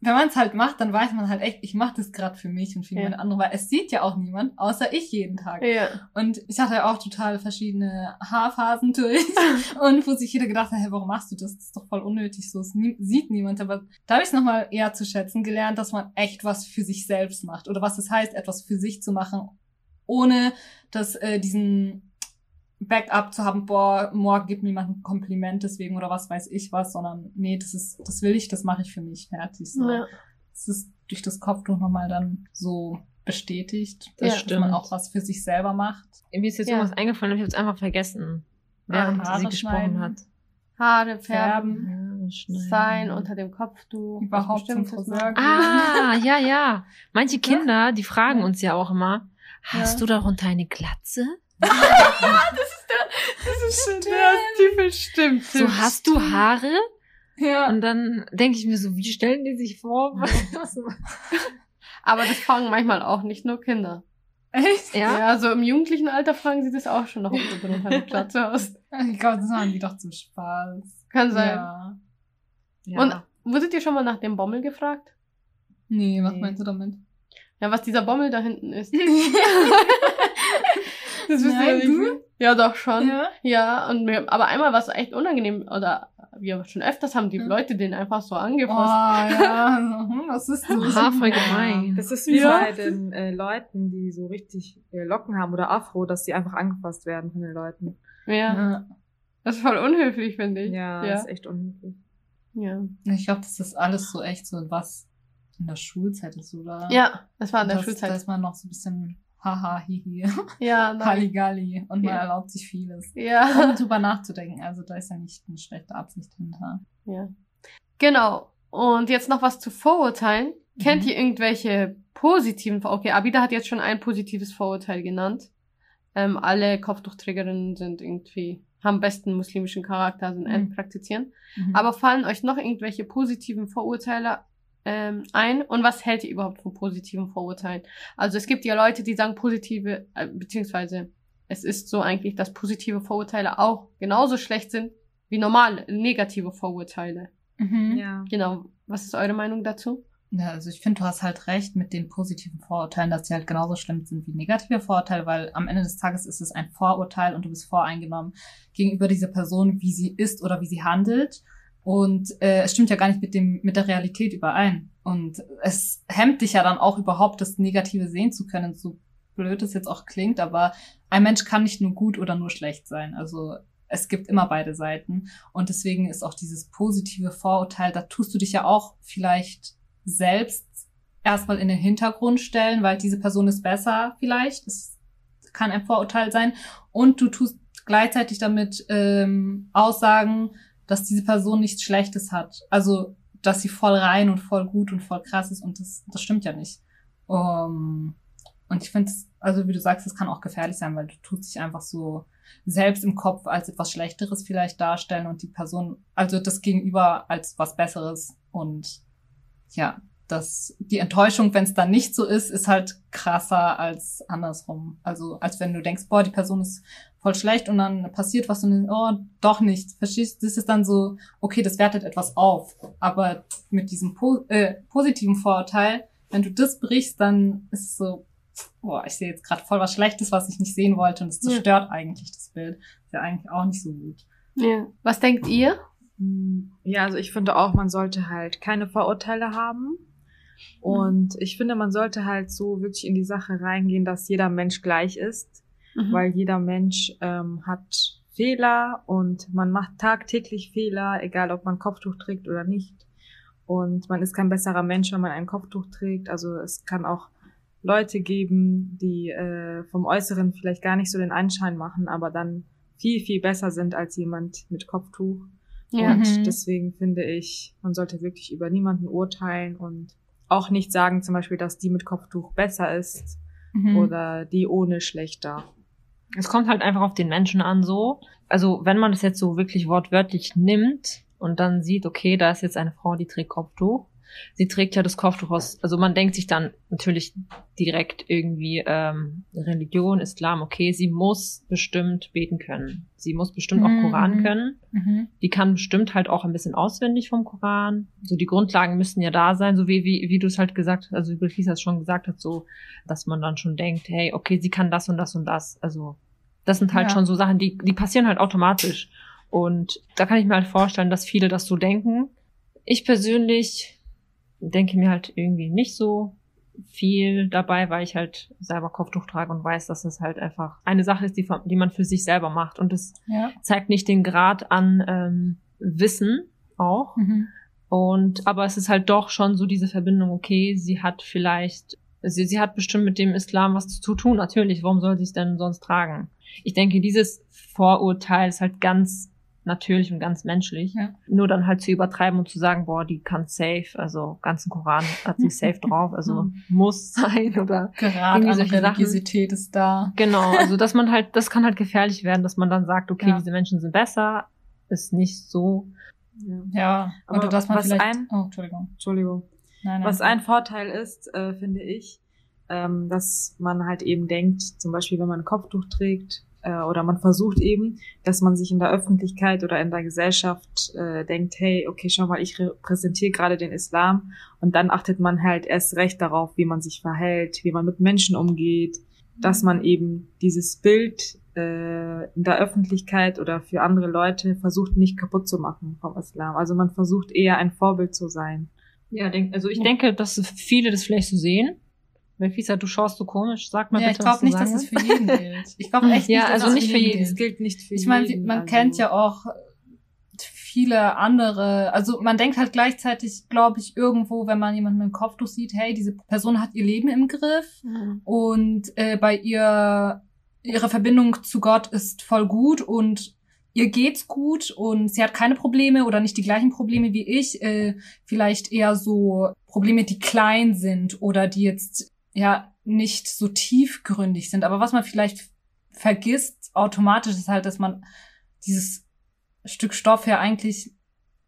wenn man es halt macht, dann weiß man halt echt, ich mache das gerade für mich und für Ja. jemand andere, weil es sieht ja auch niemand, außer ich jeden Tag. Ja. Und ich hatte ja auch total verschiedene Haarphasen durch. und wo sich jeder gedacht hat, hey, warum machst du das? Das ist doch voll unnötig, so es nie, sieht niemand. Aber da habe ich es nochmal eher zu schätzen gelernt, dass man echt was für sich selbst macht. Oder was es heißt, etwas für sich zu machen, ohne dass äh, diesen Backup zu haben, boah, morgen gibt mir jemand ein Kompliment deswegen oder was weiß ich was, sondern nee, das ist, das will ich, das mache ich für mich fertig. So. Ja. Das ist durch das Kopftuch nochmal dann so bestätigt, Das dass man stimmt. auch was für sich selber macht. Mir ist jetzt Ja. irgendwas eingefallen, ich habe es einfach vergessen, während Haare sie gesprochen schneiden. hat. Haare Färben. sein unter dem Kopftuch. Überhaupt zum Friseur. Ah, ja, ja. Manche Kinder, die fragen Ja. uns ja auch immer, hast Ja. du darunter eine Glatze? Das ist stimmt. Der Stiefel stimmt. So, hast du Haare? Ja. Und dann denke ich mir so, wie stellen die sich vor? Was- Aber das fragen manchmal auch nicht nur Kinder. Echt? ja? Ja, so im jugendlichen Alter fragen sie das auch schon noch, ob du drunter eine Glatze hast. Ich glaube, das machen die doch zum Spaß. Kann sein. Ja. ja. Und wurdet ihr schon mal nach dem Bommel gefragt? Nee, was Nee. meinst du damit? Ja, was dieser Bommel da hinten ist. Das wisst ihr Nein, nicht. du? Ja, doch schon. ja. Ja, und mir, aber einmal war es echt unangenehm, oder wir schon öfters haben die Hm. Leute den einfach so Oh, angefasst. ja. so, hm, Was ist das? Oha, voll gemein. Das ist wie Ja. bei den äh, Leuten, die so richtig äh, Locken haben oder Afro, dass die einfach angefasst werden von den Leuten. Ja, Ja. das ist voll unhöflich, finde ich. Ja, ja. das ist echt unhöflich. ja. Ich glaube, das ist alles so echt so was in der Schulzeit ist, oder? Ja, das war in der das, Schulzeit. Da ist man noch so ein bisschen haha, hihi, ja, nein. Halligalli und man Ja. erlaubt sich vieles. Ja. Ohne drüber nachzudenken. Also da ist ja nicht eine schlechte Absicht hinter. ja. Genau. Und jetzt noch was zu Vorurteilen. Kennt Mhm. ihr irgendwelche positiven Vor Okay, Abida hat jetzt schon ein positives Vorurteil genannt. Ähm, alle Kopftuchträgerinnen sind irgendwie, haben besten muslimischen Charakter, sind Mhm. mhm. praktizieren. Mhm. Aber fallen euch noch irgendwelche positiven Vorurteile ähm, ein? Und was hält ihr überhaupt von positiven Vorurteilen? Also es gibt ja Leute, die sagen positive, äh, beziehungsweise es ist so eigentlich, dass positive Vorurteile auch genauso schlecht sind wie normale, negative Vorurteile. Mhm. Ja. Genau. Was ist eure Meinung dazu? Ja, also ich finde, du hast halt recht mit den positiven Vorurteilen, dass sie halt genauso schlimm sind wie negative Vorurteile, weil am Ende des Tages ist es ein Vorurteil und du bist voreingenommen gegenüber dieser Person, wie sie ist oder wie sie handelt. Und äh, es stimmt ja gar nicht mit dem mit der Realität überein. Und es hemmt dich ja dann auch überhaupt, das Negative sehen zu können, so blöd es jetzt auch klingt, aber ein Mensch kann nicht nur gut oder nur schlecht sein. Also es gibt immer beide Seiten. Und deswegen ist auch dieses positive Vorurteil, da tust du dich ja auch vielleicht selbst erstmal in den Hintergrund stellen, weil diese Person ist besser vielleicht. Es kann ein Vorurteil sein. Und du tust gleichzeitig damit ähm, Aussagen, dass diese Person nichts Schlechtes hat. Also, dass sie voll rein und voll gut und voll krass ist. Und das, das stimmt ja nicht. Um, und ich finde, also wie du sagst, es kann auch gefährlich sein, weil du tust dich einfach so selbst im Kopf als etwas Schlechteres vielleicht darstellen und die Person, also das Gegenüber als was Besseres. Und ja, das, die Enttäuschung, wenn es dann nicht so ist, ist halt krasser als andersrum. Also als wenn du denkst, boah, die Person ist voll schlecht und dann passiert was und dann, oh, doch nicht. Verstehst? Das ist dann so, okay, das wertet etwas auf. Aber mit diesem po äh, positiven Vorurteil, wenn du das brichst, dann ist es so, boah, ich sehe jetzt gerade voll was Schlechtes, was ich nicht sehen wollte und es Ja. zerstört eigentlich das Bild. Ist ja eigentlich auch nicht so gut. Ja. Was denkt ihr? Ja, also ich finde auch, man sollte halt keine Vorurteile haben. Und ich finde, man sollte halt so wirklich in die Sache reingehen, dass jeder Mensch gleich ist, Mhm. weil jeder Mensch ähm, hat Fehler und man macht tagtäglich Fehler, egal ob man Kopftuch trägt oder nicht. Und man ist kein besserer Mensch, wenn man ein Kopftuch trägt. Also es kann auch Leute geben, die äh, vom Äußeren vielleicht gar nicht so den Anschein machen, aber dann viel, viel besser sind als jemand mit Kopftuch. Ja. Und Mhm. deswegen finde ich, man sollte wirklich über niemanden urteilen und auch nicht sagen, zum Beispiel, dass die mit Kopftuch besser ist Mhm. oder die ohne schlechter. Es kommt halt einfach auf den Menschen an, so. Also, wenn man das jetzt so wirklich wortwörtlich nimmt und dann sieht, okay, da ist jetzt eine Frau, die trägt Kopftuch. Sie trägt ja das Kopftuch aus, also man denkt sich dann natürlich direkt irgendwie ähm, Religion, Islam, okay, sie muss bestimmt beten können. Sie muss bestimmt auch Mhm, Koran mhm. können. Mhm. Die kann bestimmt halt auch ein bisschen auswendig vom Koran. So die Grundlagen müssen ja da sein, so wie, wie, wie du es halt gesagt hast, also wie Belkis es schon gesagt hat, so, dass man dann schon denkt, hey, okay, sie kann das und das und das. Also, das sind halt Ja. schon so Sachen, die, die passieren halt automatisch. Und da kann ich mir halt vorstellen, dass viele das so denken. Ich persönlich denke mir halt irgendwie nicht so viel dabei, weil ich halt selber Kopftuch trage und weiß, dass es halt einfach eine Sache ist, die, die man für sich selber macht. Und es Ja. zeigt nicht den Grad an ähm, Wissen auch. Mhm. Und aber es ist halt doch schon so diese Verbindung, okay, sie hat vielleicht, sie, sie hat bestimmt mit dem Islam was zu tun, natürlich, warum soll sie es denn sonst tragen? Ich denke, dieses Vorurteil ist halt ganz natürlich und ganz menschlich. Ja. Nur dann halt zu übertreiben und zu sagen, boah, die kann safe, also ganzen Koran hat sie safe drauf, also muss sein oder Gerade Irgendwie solche Sachen. Religiosität ist da. Genau, also dass man halt, das kann halt gefährlich werden, dass man dann sagt, okay, Ja. diese Menschen sind besser, ist nicht so. Ja. Aber Oder dass man vielleicht. ein- oh, Entschuldigung. Entschuldigung. Nein, nein. Was ein Vorteil ist, äh, finde ich, ähm, dass man halt eben denkt, zum Beispiel, wenn man ein Kopftuch trägt, äh, oder man versucht eben, dass man sich in der Öffentlichkeit oder in der Gesellschaft äh, denkt, hey, okay, schau mal, ich repräsentiere gerade den Islam und dann achtet man halt erst recht darauf, wie man sich verhält, wie man mit Menschen umgeht, dass man eben dieses Bild äh, in der Öffentlichkeit oder für andere Leute versucht nicht kaputt zu machen vom Islam. Also man versucht eher ein Vorbild zu sein. Ja, denk, also ich denke, dass viele das vielleicht so sehen. Weil Fisa, du schaust so komisch, sag mal Ja, bitte, ich glaube nicht, dass es für jeden gilt. Ich glaube echt Ja, nicht, dass also es nicht für jeden. Es gilt. nicht für Ich meine, jeden. man also- kennt ja auch viele andere, also man denkt halt gleichzeitig, glaube ich, irgendwo, wenn man jemanden mit dem Kopftuch sieht, hey, diese Person hat ihr Leben im Griff Mhm. und äh, bei ihr ihre Verbindung zu Gott ist voll gut und ihr geht's gut und sie hat keine Probleme oder nicht die gleichen Probleme wie ich, äh, vielleicht eher so Probleme, die klein sind oder die jetzt ja nicht so tiefgründig sind. Aber was man vielleicht vergisst automatisch ist halt, dass man dieses Stück Stoff ja eigentlich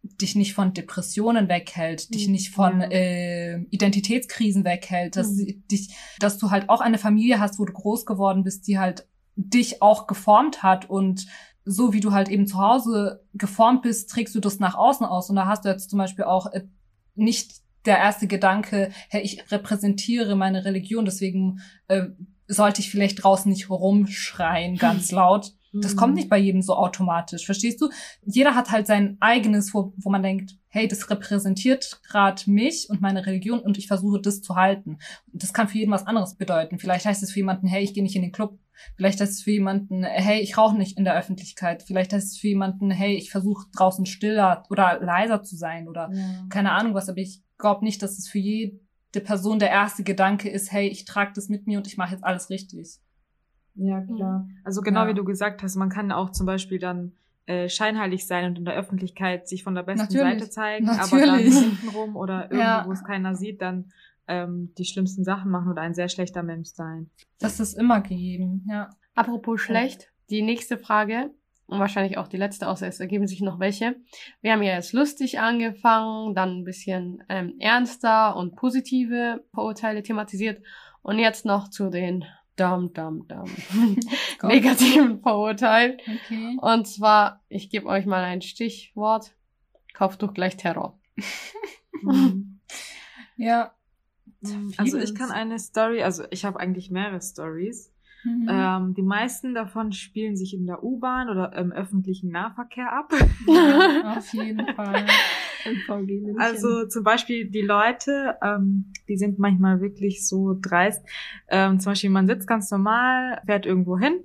dich nicht von Depressionen weghält, dich Mhm. nicht von Ja. äh, Identitätskrisen weghält, dass Mhm. dich, dass du halt auch eine Familie hast, wo du groß geworden bist, die halt dich auch geformt hat und so wie du halt eben zu Hause geformt bist, trägst du das nach außen aus und da hast du jetzt zum Beispiel auch äh, nicht der erste Gedanke, hey, ich repräsentiere meine Religion, deswegen äh, sollte ich vielleicht draußen nicht rumschreien ganz laut. Das kommt nicht bei jedem so automatisch, verstehst du? Jeder hat halt sein eigenes, wo, wo man denkt, hey, das repräsentiert gerade mich und meine Religion und ich versuche das zu halten. Das kann für jeden was anderes bedeuten. Vielleicht heißt es für jemanden, hey, ich gehe nicht in den Club. Vielleicht heißt es für jemanden, hey, ich rauche nicht in der Öffentlichkeit. Vielleicht heißt es für jemanden, hey, ich versuche draußen stiller oder leiser zu sein oder Ja. keine Ahnung was, aber ich glaube nicht, dass es für jede Person der erste Gedanke ist, hey, ich trage das mit mir und ich mache jetzt alles richtig. Ja, klar. Also genau Ja. wie du gesagt hast, man kann auch zum Beispiel dann äh, scheinheilig sein und in der Öffentlichkeit sich von der besten Natürlich. Seite zeigen, aber dann Natürlich. hintenrum oder irgendwo, Ja. wo es keiner sieht, dann ähm, die schlimmsten Sachen machen oder ein sehr schlechter Mensch sein. Das ist immer gegeben, ja. Apropos schlecht, die nächste Frage und wahrscheinlich auch die letzte, außer es ergeben sich noch welche. Wir haben ja jetzt lustig angefangen, dann ein bisschen ähm, ernster und positive Vorurteile thematisiert und jetzt noch zu den dum dum dum negativen Vorurteilen. Okay. Und zwar, ich gebe euch mal ein Stichwort. Kopftuch gleich Terror. Ja. Also ich kann eine Story, also ich habe eigentlich mehrere Stories. Mhm. Ähm, die meisten davon spielen sich in der U-Bahn oder im öffentlichen Nahverkehr ab. ja, auf jeden Fall. Also zum Beispiel die Leute, ähm, die sind manchmal wirklich so dreist. Ähm, zum Beispiel man sitzt ganz normal, fährt irgendwo hin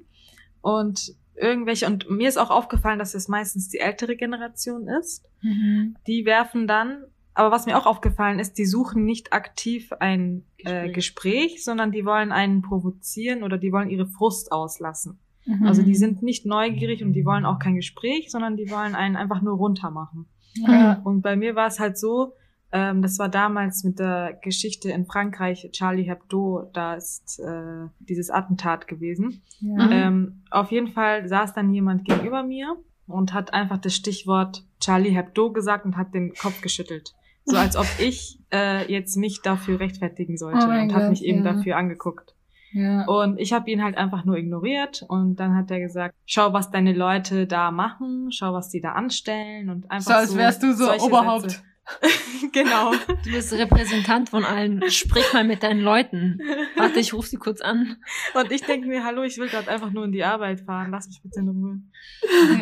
und irgendwelche, und mir ist auch aufgefallen, dass es meistens die ältere Generation ist, Mhm. die werfen dann, aber was mir auch aufgefallen ist, die suchen nicht aktiv ein äh, Gespräch. Gespräch, sondern die wollen einen provozieren oder die wollen ihre Frust auslassen. Mhm. Also die sind nicht neugierig und die wollen auch kein Gespräch, sondern die wollen einen einfach nur runter machen. Ja. Und bei mir war es halt so, ähm, das war damals mit der Geschichte in Frankreich, Charlie Hebdo, da ist äh, dieses Attentat gewesen. Ja. Mhm. Ähm, auf jeden Fall saß dann jemand gegenüber mir und hat einfach das Stichwort Charlie Hebdo gesagt und hat den Kopf geschüttelt. So als ob ich äh, jetzt mich dafür rechtfertigen sollte Oh und Gott, mich eben ja. dafür angeguckt. ja. Und ich habe ihn halt einfach nur ignoriert und dann hat er gesagt, schau, was deine Leute da machen, schau, was die da anstellen und einfach So, als wärst du so Oberhaupt. Sätze. genau. Du bist Repräsentant von allen. Sprich mal mit deinen Leuten. Warte, ich rufe sie kurz an. Und ich denke mir, hallo, ich will gerade einfach nur in die Arbeit fahren, lass mich bitte in Ruhe.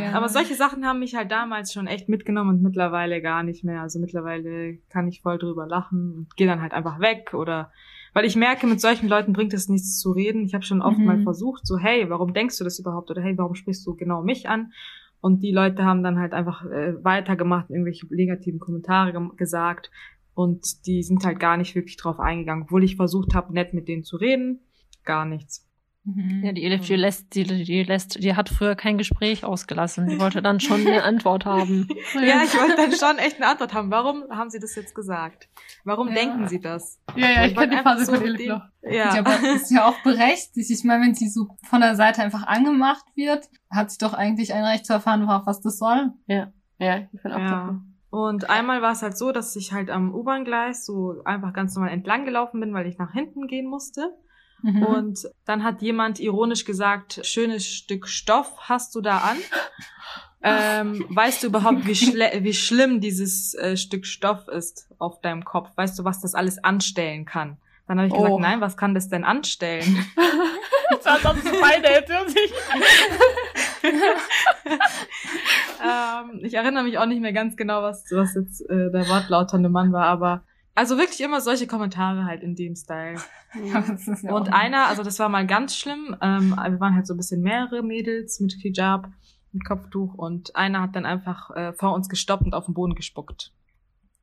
Ja. Aber solche Sachen haben mich halt damals schon echt mitgenommen und mittlerweile gar nicht mehr. Also mittlerweile kann ich voll drüber lachen und gehe dann halt einfach weg oder weil ich merke, mit solchen Leuten bringt es nichts zu reden. Ich habe schon oft Mhm. mal versucht, so hey, warum denkst du das überhaupt oder hey, warum sprichst du genau mich an? Und die Leute haben dann halt einfach äh, weitergemacht, irgendwelche negativen Kommentare gem- gesagt und die sind halt gar nicht wirklich drauf eingegangen, obwohl ich versucht habe, nett mit denen zu reden, gar nichts. Mhm. Ja, die Elif, die lässt, die, die lässt, die hat früher kein Gespräch ausgelassen. Die wollte dann schon eine Antwort haben. Ja, ich wollte dann schon echt eine Antwort haben. Warum haben Sie das jetzt gesagt? Warum Ja. denken Sie das? Ja, ja, ich wollte kenne die einfach Phase so von Elif noch. Ja. Ja, aber ist ja auch berechtigt. Ich meine, wenn sie so von der Seite einfach angemacht wird, hat sie doch eigentlich ein Recht zu erfahren, was das soll. Ja, ich bin auch Ja. dafür. Und einmal war es halt so, dass ich halt am U-Bahn-Gleis so einfach ganz normal entlang gelaufen bin, weil ich nach hinten gehen musste. Mhm. Und dann hat jemand ironisch gesagt, schönes Stück Stoff hast du da an. Ähm, weißt du überhaupt, wie, schle wie schlimm dieses äh, Stück Stoff ist auf deinem Kopf? Weißt du, was das alles anstellen kann? Dann habe ich gesagt, Oh. nein, was kann das denn anstellen? Das war sonst beide hätte sich. ähm, ich erinnere mich auch nicht mehr ganz genau, was, was jetzt äh, der wortlauternde Mann war, aber also wirklich immer solche Kommentare halt in dem Style. Ja, ja Und einer, also das war mal ganz schlimm, ähm, wir waren halt so ein bisschen mehrere Mädels mit Hijab, mit Kopftuch und einer hat dann einfach äh, vor uns gestoppt und auf den Boden gespuckt.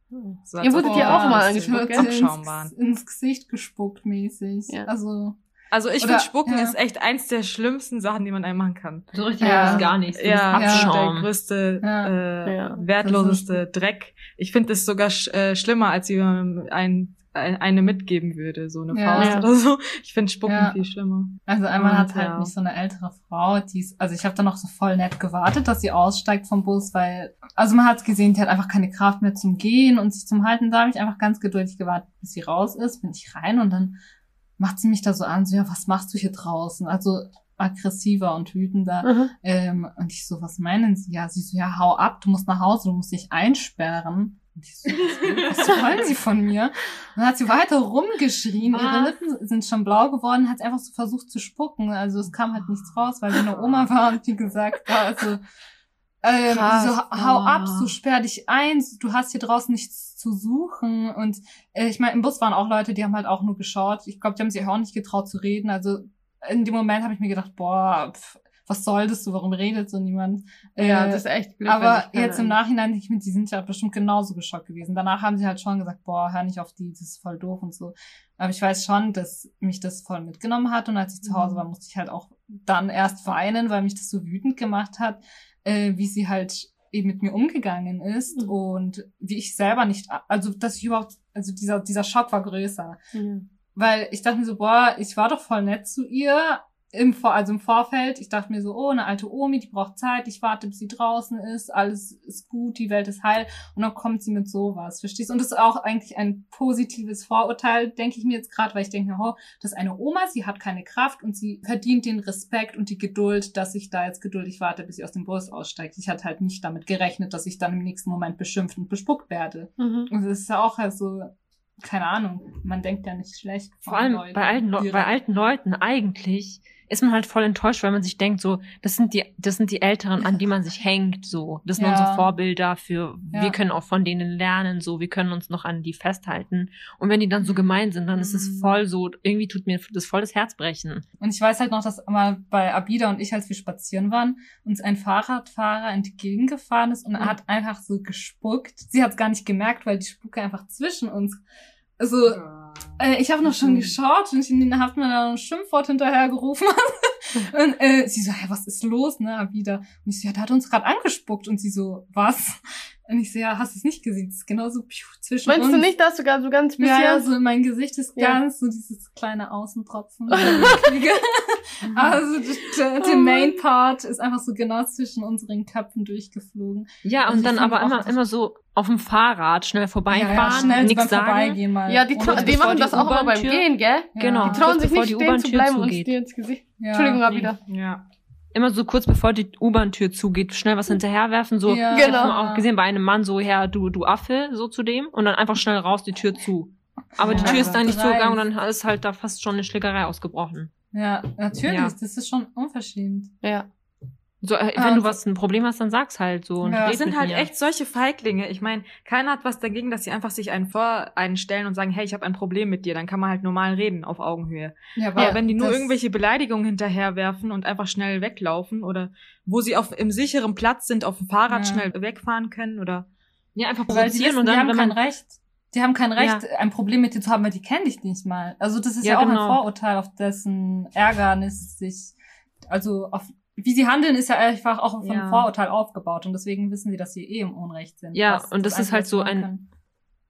So, als Ihr wurdet ja auch mal angespuckt, ins, ins Gesicht gespuckt mäßig. Ja. Also, Also ich finde, Spucken ja. ist echt eins der schlimmsten Sachen, die man einem machen kann. So richtig Ja. ist gar nichts. Ja, Ja. der größte, Ja. Äh, Ja. wertloseste Dreck. Ich finde es sogar sch äh, schlimmer, als wie man ein, ein, eine mitgeben würde, so eine Ja. Faust Ja. oder so. Ich finde Spucken Ja. viel schlimmer. also einmal Und, hat halt ja. mich so eine ältere Frau, die ist, also ich habe dann noch so voll nett gewartet, dass sie aussteigt vom Bus, weil, also man hat gesehen, die hat einfach keine Kraft mehr zum Gehen und sich zum Halten. Da habe ich einfach ganz geduldig gewartet, bis sie raus ist, bin ich rein und dann macht sie mich da so an, so, ja, was machst du hier draußen? Also aggressiver und wütender. Mhm. Ähm, und ich so, was meinen Sie? Ja, sie so, ja, hau ab, du musst nach Hause, du musst dich einsperren. Und ich so, was wollen Sie von mir? Und dann hat sie weiter rumgeschrien, ihre Was? Lippen sind schon blau geworden, hat einfach so versucht zu spucken. Also es kam halt nichts raus, weil sie eine Oma war und die gesagt hat, also ähm, Krass. so, hau ab, Oh. so sperr dich ein, du hast hier draußen nichts zu suchen. Und äh, ich meine, im Bus waren auch Leute, die haben halt auch nur geschaut. Ich glaube, die haben sich auch nicht getraut zu reden. Also in dem Moment habe ich mir gedacht, boah, pf, was soll das so, warum redet so niemand? Ja, Äh, das ist echt blöd. aber jetzt im Nachhinein denke ich mir, die sind ja bestimmt genauso geschockt gewesen. Danach haben sie halt schon gesagt, boah, hör nicht auf die, das ist voll doof und so. Aber ich weiß schon, dass mich das voll mitgenommen hat und als ich zu Hause war, musste ich halt auch dann erst weinen, weil mich das so wütend gemacht hat, äh, wie sie halt eben mit mir umgegangen ist Mhm. und wie ich selber nicht, also dass ich überhaupt, also dieser, dieser Schock war größer. Ja. Weil ich dachte mir so, boah, ich war doch voll nett zu ihr. Im Vor also im Vorfeld, ich dachte mir so, oh, eine alte Omi, die braucht Zeit, ich warte, bis sie draußen ist, alles ist gut, die Welt ist heil. Und dann kommt sie mit sowas, verstehst du? Und das ist auch eigentlich ein positives Vorurteil, denke ich mir jetzt gerade, weil ich denke mir, oh, das ist eine Oma, sie hat keine Kraft und sie verdient den Respekt und die Geduld, dass ich da jetzt geduldig warte, bis sie aus dem Bus aussteigt. Ich hatte halt nicht damit gerechnet, dass ich dann im nächsten Moment beschimpft und bespuckt werde. Mhm. Und das ist ja auch halt so, keine Ahnung, man denkt ja nicht schlecht. Vor allem Leuten bei alten, bei alten Leuten eigentlich ist man halt voll enttäuscht, weil man sich denkt, so, das sind die, das sind die Älteren, an die man sich hängt, so. Das sind Ja. unsere Vorbilder für, Ja. wir können auch von denen lernen, so, wir können uns noch an die festhalten. Und wenn die dann so gemein sind, dann ist es Mhm. voll so, irgendwie tut mir das voll das Herz brechen. Und ich weiß halt noch, dass mal bei Abida und ich, als wir spazieren waren, uns ein Fahrradfahrer entgegengefahren ist und er Mhm. hat einfach so gespuckt. Sie hat es gar nicht gemerkt, weil die Spucke einfach zwischen uns. Also, äh, ich habe noch schon geschaut und ich habe mir da ein Schimpfwort hinterhergerufen. und äh, sie so, hä, was ist los, ne, wieder. Und ich so, ja, der hat uns gerade angespuckt. Und sie so, was? Und ich so, ja, hast du es nicht gesehen? Das ist genauso zwischen Meinst uns. du nicht, dass du gerade so ganz bisschen... Ja, ja, so mein Gesicht ist Ja. ganz so dieses kleine Außentropfen. also der, der Oh Main Part ist einfach so genau zwischen unseren Köpfen durchgeflogen. Ja, und ich dann aber immer, immer so auf dem Fahrrad schnell vorbeifahren, schnell so nichts beim sagen. Vorbeigehen mal. ja, die, tra- die machen die das auch immer beim Gehen, gell? Genau. Ja. Die trauen sich nicht die stehen zu bleiben und dir ins Gesicht. Ja. Entschuldigung, Abida. Ja. Immer so kurz bevor die U-Bahn-Tür zugeht, schnell was hinterherwerfen, so. Ja. Ich Genau. auch gesehen bei einem Mann so, Herr, du, du Affe, so zu dem, und dann einfach schnell raus, die Tür zu. Aber die Ja, Tür ist dann nicht zugegangen und dann ist halt da fast schon eine Schlägerei ausgebrochen. Ja, natürlich, Ja. das ist schon unverschämt. Ja. So, äh, wenn du und- was, ein Problem hast, dann sag's halt so. Und Ja. red Die sind mit halt mir. echt solche Feiglinge. Ich meine, keiner hat was dagegen, dass sie einfach sich einen vor einstellen und sagen, hey, ich habe ein Problem mit dir. Dann kann man halt normal reden auf Augenhöhe. Ja, Aber wenn die nur irgendwelche Beleidigungen hinterherwerfen und einfach schnell weglaufen oder wo sie auf im sicheren Platz sind, auf dem Fahrrad Ja. schnell wegfahren können oder Ja, einfach Weil die provozieren wissen, und die dann, haben wenn kein Recht. Die haben kein Recht, ein Problem mit dir zu haben, weil die kennen dich nicht mal. Also das ist ja, Ja, auch genau. ein Vorurteil, auf dessen Ärgernis sich, also auf wie sie handeln, ist ja einfach auch von Ja. Vorurteil aufgebaut und deswegen wissen sie, dass sie eh im Unrecht sind. Ja, und das ist Einzige, halt so ein- können.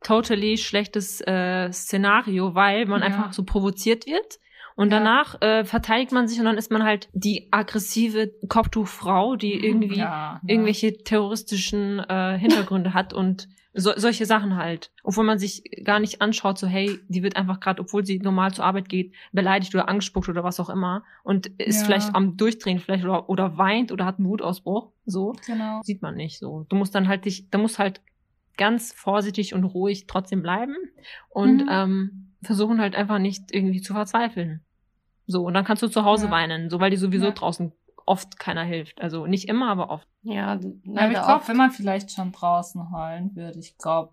totally schlechtes äh, Szenario, weil man Ja. einfach so provoziert wird und Ja. danach äh, verteidigt man sich und dann ist man halt die aggressive Kopftuchfrau, die irgendwie Mhm. ja, ja. irgendwelche terroristischen äh, Hintergründe hat und so, solche Sachen halt. Obwohl man sich gar nicht anschaut, so hey, die wird einfach gerade, obwohl sie normal zur Arbeit geht, beleidigt oder angespuckt oder was auch immer und ist Ja. vielleicht am Durchdrehen vielleicht oder, oder weint oder hat einen Wutausbruch. So Genau. sieht man nicht so. Du musst dann halt dich, da musst halt ganz vorsichtig und ruhig trotzdem bleiben und Mhm. ähm, versuchen halt einfach nicht irgendwie zu verzweifeln. So, und dann kannst du zu Hause Ja. weinen, so weil dir sowieso Ja. draußen oft keiner hilft. Also nicht immer, aber oft. Ja, Ja, aber ich leider glaube, oft. wenn man vielleicht schon draußen heulen würde, ich glaube,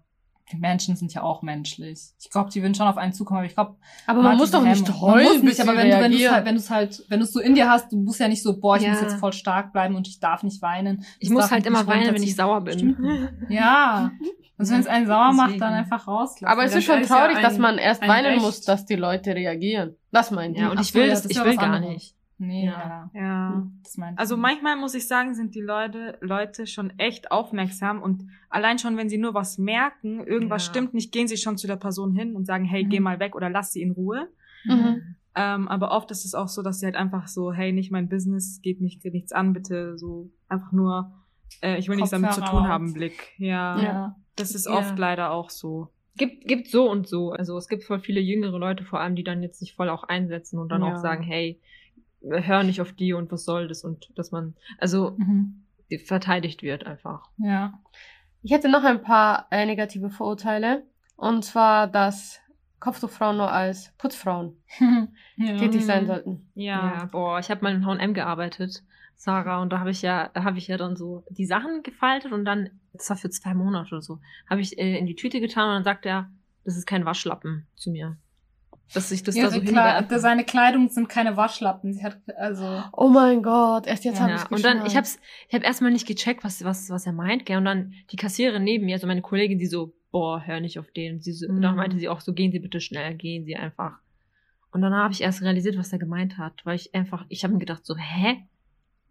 die Menschen sind ja auch menschlich. Ich glaube, die würden schon auf einen zukommen, aber ich glaube, Aber man muss doch nicht heulen, Man muss nicht, aber wenn, du- wenn du es halt, wenn du es halt, wenn du es so in dir hast, du musst ja nicht so, boah, ich Ja. muss jetzt voll stark bleiben und ich darf nicht weinen. Ich muss halt immer weinen, wenn ich sauer bin. Stimmt. Ja. Also wenn es einen sauer macht, Deswegen. dann einfach rauslassen. Aber es ist schon ja traurig, ein- dass man erst ein weinen Recht. muss, dass die Leute reagieren. Das meint Ja, ich. und ich will ja, das, das ich ja will gar anderes. nicht. Nee, Ja. ja. ja. Das meint Also manchmal muss ich sagen, sind die Leute, Leute schon echt aufmerksam und allein schon, wenn sie nur was merken, irgendwas Ja. stimmt nicht, gehen sie schon zu der Person hin und sagen, hey, geh Mhm. mal weg oder lass sie in Ruhe. Mhm. Ähm, aber oft ist es auch so, dass sie halt einfach so, hey, nicht mein Business, geht mich nichts an, bitte so einfach nur, äh, ich will nichts damit zu tun haben, Blick. Ja, Ja. das ist Ja. oft leider auch so. Gibt, gibt so und so. Also es gibt voll viele jüngere Leute vor allem, die dann jetzt sich voll auch einsetzen und dann Ja. auch sagen, hey, hör nicht auf die und was soll das und dass man, also Mhm. verteidigt wird einfach. Ja. Ich hätte noch ein paar äh, negative Vorurteile. Und zwar, dass Kopftuchfrauen nur als Putzfrauen ja. tätig sein sollten. Ja, boah, ich habe mal in H&M gearbeitet, Sarah, und da habe ich ja, habe ich ja dann so die Sachen gefaltet und dann, das war für zwei Monate oder so, habe ich äh, in die Tüte getan und dann sagt er, das ist kein Waschlappen zu mir. Dass ich das da so Kle seine Kleidung sind keine Waschlappen. Sie hat also Oh mein Gott, erst jetzt Ja, habe ich Ja, und dann, ich hab's, ich hab erstmal nicht gecheckt, was, was, was er meint, gell, und dann die Kassiererin neben mir, also meine Kollegin, die so, boah, hör nicht auf den, sie so, Mhm. dann meinte sie auch so, gehen Sie bitte schnell, gehen Sie einfach. Und dann habe ich erst realisiert, was er gemeint hat, weil ich einfach, ich habe mir gedacht so, hä?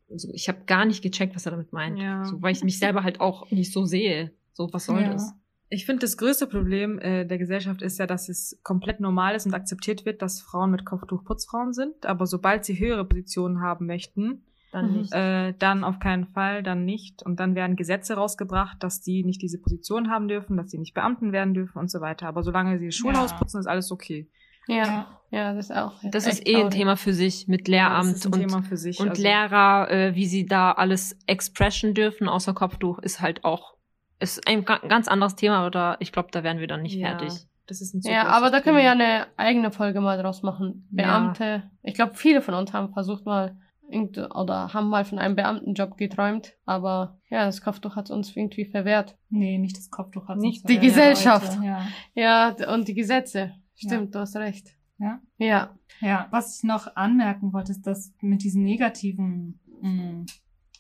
So, ich habe gar nicht gecheckt, was er damit meint, Ja. so, weil ich mich selber halt auch nicht so sehe. So, was soll Ja. das? Ich finde, das größte Problem äh, der Gesellschaft ist ja, dass es komplett normal ist und akzeptiert wird, dass Frauen mit Kopftuch Putzfrauen sind. Aber sobald sie höhere Positionen haben möchten, Dann Mhm. nicht. äh, dann auf keinen Fall, dann nicht. Und dann werden Gesetze rausgebracht, dass die nicht diese Position haben dürfen, dass sie nicht Beamten werden dürfen und so weiter. Aber solange sie das Schulhaus Ja. putzen, ist alles okay. Ja, ja, das ist auch. das ist eh ein. Thema für sich mit Ja, Lehramt das ist ein und Thema für sich. Und also- Lehrer, äh, wie sie da alles expressen dürfen außer Kopftuch, ist halt auch ist ein ga- ganz anderes Thema oder ich glaube, da werden wir dann nicht Ja, fertig. Das ist ein Ja, aber da können wir ja eine eigene Folge mal draus machen. Ja. Beamte. Ich glaube, viele von uns haben versucht mal irgend- oder haben mal von einem Beamtenjob geträumt, aber ja, das Kopftuch hat uns irgendwie verwehrt. nee, nicht das Kopftuch hat Nicht uns die verwehrt, Gesellschaft. Leute. Ja. Ja, d- und die Gesetze. Stimmt, du hast recht. Ja. Ja. Ja, was ich noch anmerken wollte, ist, dass mit diesen negativen, mh,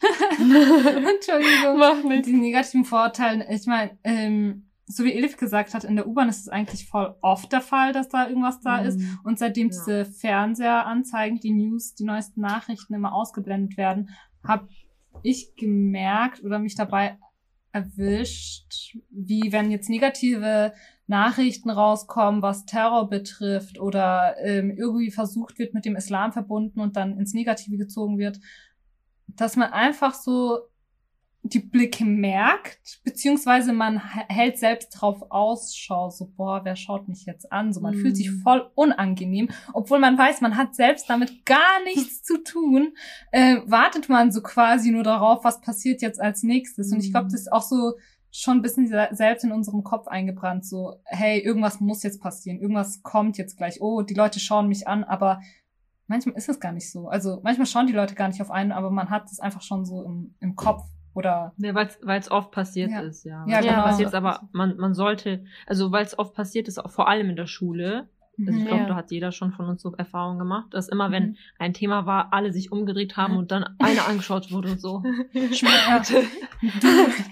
Entschuldigung, Mach mit diesen negativen Vorurteilen, ich meine, ähm, so wie Elif gesagt hat, in der U-Bahn ist es eigentlich voll oft der Fall, dass da irgendwas da ist. Mhm. Und seitdem Ja. diese Fernseheranzeigen, die News, die neuesten Nachrichten immer ausgeblendet werden, habe ich gemerkt oder mich dabei erwischt, wie wenn jetzt negative Nachrichten rauskommen, was Terror betrifft oder ähm, irgendwie versucht wird, mit dem Islam verbunden und dann ins Negative gezogen wird, dass man einfach so die Blicke merkt, beziehungsweise man hält selbst drauf Ausschau, so, boah, wer schaut mich jetzt an? So, man Mhm. fühlt sich voll unangenehm, obwohl man weiß, man hat selbst damit gar nichts zu tun, äh, wartet man so quasi nur darauf, was passiert jetzt als nächstes. Und ich glaube, das ist auch so schon ein bisschen se- selbst in unserem Kopf eingebrannt, so, hey, irgendwas muss jetzt passieren, irgendwas kommt jetzt gleich, oh, die Leute schauen mich an, aber manchmal ist es gar nicht so. Also manchmal schauen die Leute gar nicht auf einen, aber man hat es einfach schon so im, im Kopf oder Ja, weil es oft passiert Ja. ist, ja. Ja, Weil's genau. passiert aber man, man sollte, also weil es oft passiert ist, auch vor allem in der Schule. Also ich Mhm. glaube, Ja. da hat jeder schon von uns so Erfahrungen gemacht, dass immer, wenn Mhm. ein Thema war, alle sich umgedreht haben und dann einer angeschaut wurde und so. Ja, du,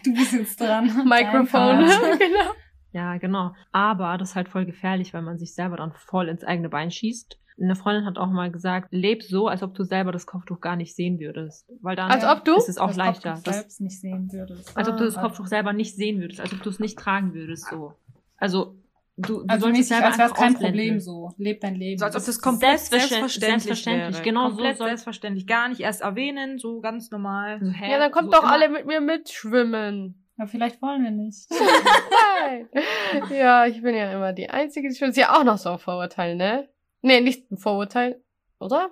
du bist jetzt dran. Mikrofon. Genau. Ja, genau. Aber das ist halt voll gefährlich, weil man sich selber dann voll ins eigene Bein schießt. Eine Freundin hat auch mal gesagt, leb so, als ob du selber das Kopftuch gar nicht sehen würdest. Weil dann Als ob du? ist es auch Das leichter. Kopftuch Das, selbst nicht sehen würdest. als ob du das Ah. Kopftuch selber nicht sehen würdest, als ob du es nicht tragen würdest, so. Also, du, du Also sollst es mäßig, selber als wäre es einfach kein. Problem so. Leb dein Leben. So als ob Das ist- komplett Selbstverständlich- selbstverständlich, selbstverständlich, wäre. genau so komplett soll- selbstverständlich. Gar nicht erst erwähnen, so ganz normal. So, hä? Ja, dann kommt so doch immer- alle mit mir mitschwimmen. Ja, vielleicht wollen wir nicht. Nein. ja, ich bin ja immer die Einzige. Ich finde ja auch noch so ein Vorurteil, ne? Nee, nicht ein Vorurteil, oder?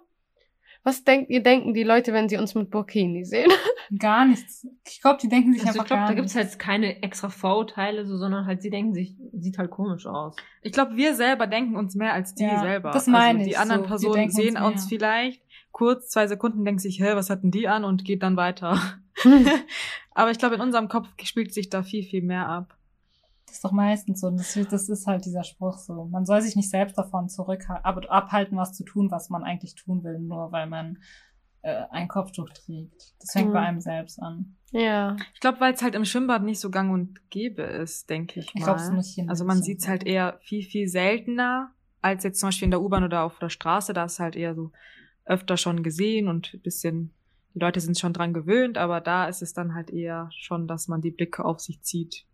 Was denkt ihr, denken die Leute, wenn sie uns mit Burkini sehen? Gar nichts. Ich glaube, die denken sich Also einfach ich glaube, gar da gibt's halt keine extra Vorurteile, so, sondern halt, sie denken sich, sieht halt komisch aus. Ich glaube, wir selber denken uns mehr als die Ja, selber. das meine also die ich anderen so. Personen uns sehen mehr. uns vielleicht kurz, zwei Sekunden, denken sich, hä, was hatten die an und geht dann weiter. Aber ich glaube, in unserem Kopf spielt sich da viel, viel mehr ab. Das ist doch meistens so. Und Das, das ist halt dieser Spruch so. Man soll sich nicht selbst davon zurück ab, abhalten, was zu tun, was man eigentlich tun will, nur weil man äh, ein Kopftuch trägt. Das fängt Mhm. bei einem selbst an. ja. Ich glaube, weil es halt im Schwimmbad nicht so gang und gäbe ist, denke ich mal. Ich glaube, es nicht hier. Also man sieht es halt eher viel, viel seltener als jetzt zum Beispiel in der U-Bahn oder auf der Straße. Da ist halt eher so öfter schon gesehen und ein bisschen, die Leute sind schon dran gewöhnt, aber da ist es dann halt eher schon, dass man die Blicke auf sich zieht.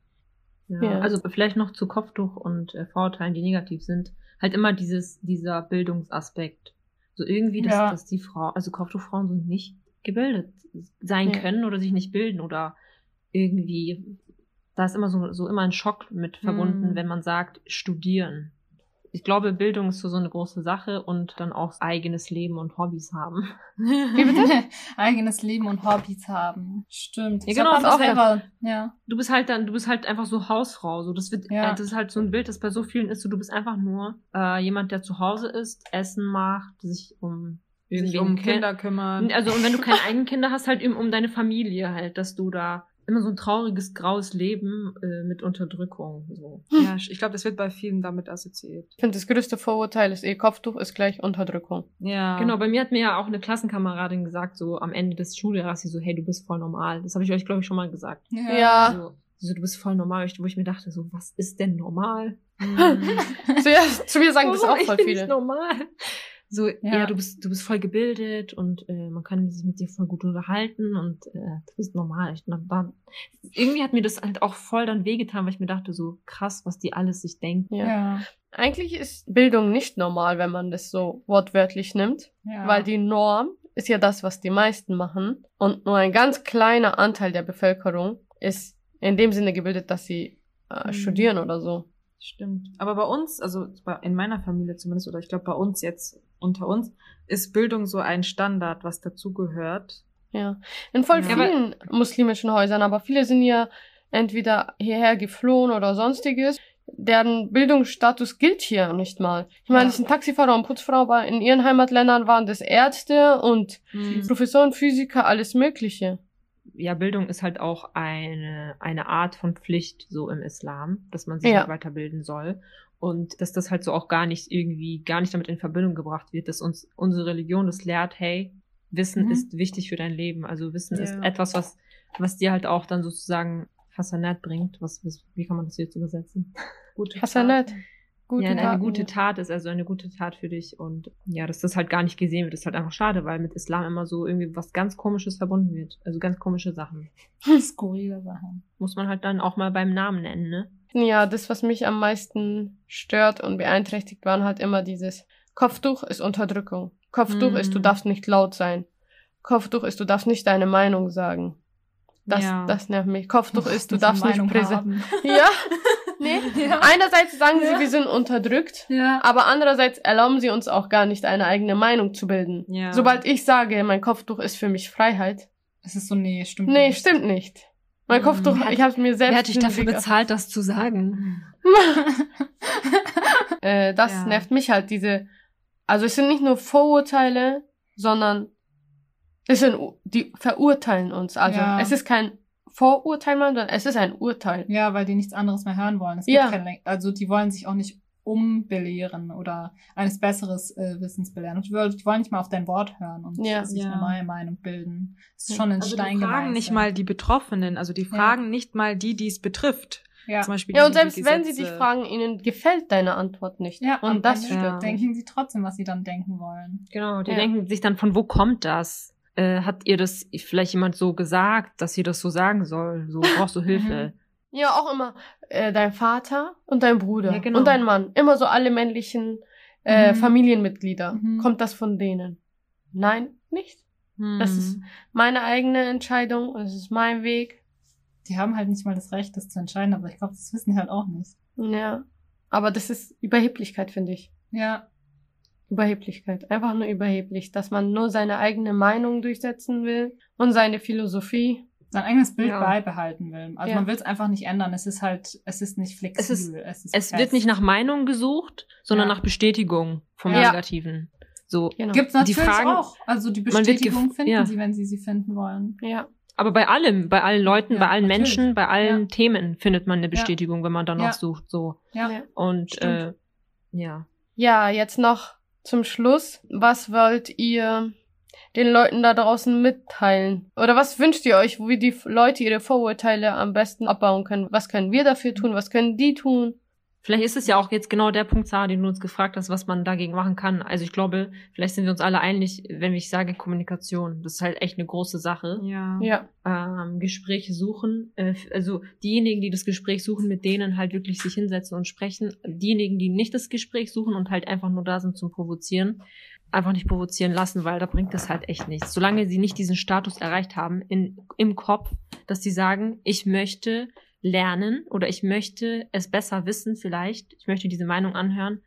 Ja. Ja. Also vielleicht noch zu Kopftuch und äh, Vorurteilen, die negativ sind, halt immer dieses, dieser Bildungsaspekt. So irgendwie, dass, Ja. dass die Frau, also Kopftuchfrauen sind nicht gebildet sein Ja. können oder sich nicht bilden oder irgendwie, da ist immer so, so immer ein Schock mit verbunden, Mhm. wenn man sagt, studieren. Ich glaube, Bildung ist so, so eine große Sache und dann auch eigenes Leben und Hobbys haben. Wie bitte? Eigenes Leben und Hobbys haben. Stimmt. Ja, Ich genau, auch ist auch selber, ja. du bist halt dann, du bist halt einfach so Hausfrau. So, das wird, Ja. äh, das ist halt so ein Bild, das bei so vielen ist. So, du bist einfach nur äh, jemand, der zu Hause ist, Essen macht, sich um Sich um Kinder kümmern. Also und wenn du keine eigenen Kinder hast, halt eben um deine Familie halt, dass du da immer so ein trauriges graues Leben äh, mit Unterdrückung. So. Ja, ich glaube, das wird bei vielen damit assoziiert. Ich finde, das größte Vorurteil ist eh, Kopftuch ist gleich Unterdrückung. Ja. Genau, bei mir hat mir ja auch eine Klassenkameradin gesagt, so am Ende des Schuljahres, sie so, hey, du bist voll normal. Das habe ich euch, glaube ich, schon mal gesagt. Ja. So, so, du bist voll normal, wo ich mir dachte, so, was ist denn normal? Mhm. Zu, ja, zu mir sagen das Warum? auch ich voll bin viele. nicht normal. So, ja, Ja. du bist, du bist voll gebildet und äh, man kann sich mit dir voll gut unterhalten und äh, du bist normal. Ich, na, dann, irgendwie hat mir das halt auch voll dann wehgetan, weil ich mir dachte, so krass, was die alles sich denken. Ja. Ja. Eigentlich ist Bildung nicht normal, wenn man das so wortwörtlich nimmt, ja. weil die Norm ist ja das, was die meisten machen und nur ein ganz kleiner Anteil der Bevölkerung ist in dem Sinne gebildet, dass sie äh, Mhm. studieren oder so. Stimmt. Aber bei uns, also in meiner Familie zumindest, oder ich glaube bei uns jetzt unter uns, ist Bildung so ein Standard, was dazugehört. Ja. In voll Ja, vielen muslimischen Häusern, aber viele sind ja entweder hierher geflohen oder sonstiges. Deren Bildungsstatus gilt hier nicht mal. Ich meine, Ja. es sind Taxifahrer und Putzfrau, aber in ihren Heimatländern waren das Ärzte und Mhm. Professoren, Physiker, alles Mögliche. Ja, Bildung ist halt auch eine, eine Art von Pflicht so im Islam, dass man sich Ja. halt weiterbilden soll. Und dass das halt so auch gar nicht irgendwie, gar nicht damit in Verbindung gebracht wird, dass uns unsere Religion das lehrt, hey, Wissen Mhm. ist wichtig für dein Leben. Also Wissen ist Ja. etwas, was, was dir halt auch dann sozusagen Hasanat bringt. Was, was, wie kann man das jetzt übersetzen? Gute Hasanat. Gute ja, eine Taten, gute. Tat ist also eine gute Tat für dich und ja, dass das halt gar nicht gesehen wird, ist halt einfach schade, weil mit Islam immer so irgendwie was ganz Komisches verbunden wird. Also ganz komische Sachen. Skurrile Sachen. Muss man halt dann auch mal beim Namen nennen, ne? Ja, das, was mich am meisten stört und beeinträchtigt, waren halt immer dieses Kopftuch ist Unterdrückung. Kopftuch ist, du Mhm. darfst nicht laut sein. Kopftuch ist, du darfst nicht deine Meinung sagen. Das, Ja. das nervt mich. Kopftuch ist, du darfst nicht haben. Ja, nee. Ja. Einerseits sagen Ja. sie, wir sind unterdrückt, Ja. aber andererseits erlauben sie uns auch gar nicht, eine eigene Meinung zu bilden. Ja. Sobald ich sage, mein Kopftuch ist für mich Freiheit. Es ist so, nee, stimmt Nee, nicht. stimmt nicht. Mein Mhm. Kopftuch, ich habe es mir selbst Wer hat dich dafür Weg bezahlt, das zu sagen? Äh, das Ja. nervt mich halt, diese, also es sind nicht nur Vorurteile, sondern es sind, die verurteilen uns. Also Ja. es ist kein Vorurteil, sondern es ist ein Urteil. Ja, weil die nichts anderes mehr hören wollen. Es Ja. gibt kein, Len- also die wollen sich auch nicht umbelehren oder eines besseres äh, Wissens belehren. Und die wollen, die nicht mal auf dein Wort hören und Ja. sich Ja. eine neue Meinung bilden. Es ist Ja. schon in Also Stein die fragen gemeißelt. nicht mal die Betroffenen, also die fragen nicht mal die, die es betrifft. Ja. Zum Beispiel Ja, die, und selbst die wenn sie dich fragen, ihnen gefällt deine Antwort nicht. Ja, am und das Ende stört Ja. denken sie trotzdem, was sie dann denken wollen. Genau, die Ja. denken sich dann, von wo kommt das? Äh, hat ihr das vielleicht jemand so gesagt, dass ihr das so sagen soll? So, brauchst du Hilfe? Ja, auch immer äh, dein Vater und dein Bruder Ja, genau. und dein Mann. Immer so alle männlichen äh, Mhm. Familienmitglieder. Mhm. Kommt das von denen? Nein, nicht. Hm. Das ist meine eigene Entscheidung und es ist mein Weg. Die haben halt nicht mal das Recht, das zu entscheiden, aber ich glaube, das wissen die halt auch nicht. Ja. Aber das ist Überheblichkeit, finde ich. Ja, Überheblichkeit. Einfach nur überheblich, dass man nur seine eigene Meinung durchsetzen will und seine Philosophie. sein eigenes Bild Ja. beibehalten will. Also Ja. man will es einfach nicht ändern. Es ist halt, es ist nicht flexibel. Es Es, ist Es wird nicht nach Meinung gesucht, sondern Ja. nach Bestätigung vom Ja. Negativen. So. Genau. Gibt's natürlich Die Fragen- auch. Also die Bestätigung finden ja. sie, wenn sie sie finden wollen. Ja. Aber bei allem, bei allen Leuten, Ja, bei allen natürlich. Menschen, bei allen Ja. Themen findet man eine Bestätigung, wenn man danach Ja. sucht. So. Ja. Ja. Und Stimmt. äh, ja. Ja, jetzt noch zum Schluss. Was wollt ihr den Leuten da draußen mitteilen? Oder was wünscht ihr euch, wie die Leute ihre Vorurteile am besten abbauen können? Was können wir dafür tun? Was können die tun? Vielleicht ist es ja auch jetzt genau der Punkt, Sarah, den du uns gefragt hast, was man dagegen machen kann. Also ich glaube, vielleicht sind wir uns alle einig, wenn ich sage Kommunikation. Das ist halt echt eine große Sache. Ja. Ja. ähm, Gespräche suchen. Äh, also diejenigen, die das Gespräch suchen, mit denen halt wirklich sich hinsetzen und sprechen. Diejenigen, die nicht das Gespräch suchen und halt einfach nur da sind zum Provozieren, einfach nicht provozieren lassen, weil da bringt es halt echt nichts. Solange sie nicht diesen Status erreicht haben in, im Kopf, dass sie sagen, ich möchte lernen oder ich möchte es besser wissen vielleicht, ich möchte diese Meinung anhören,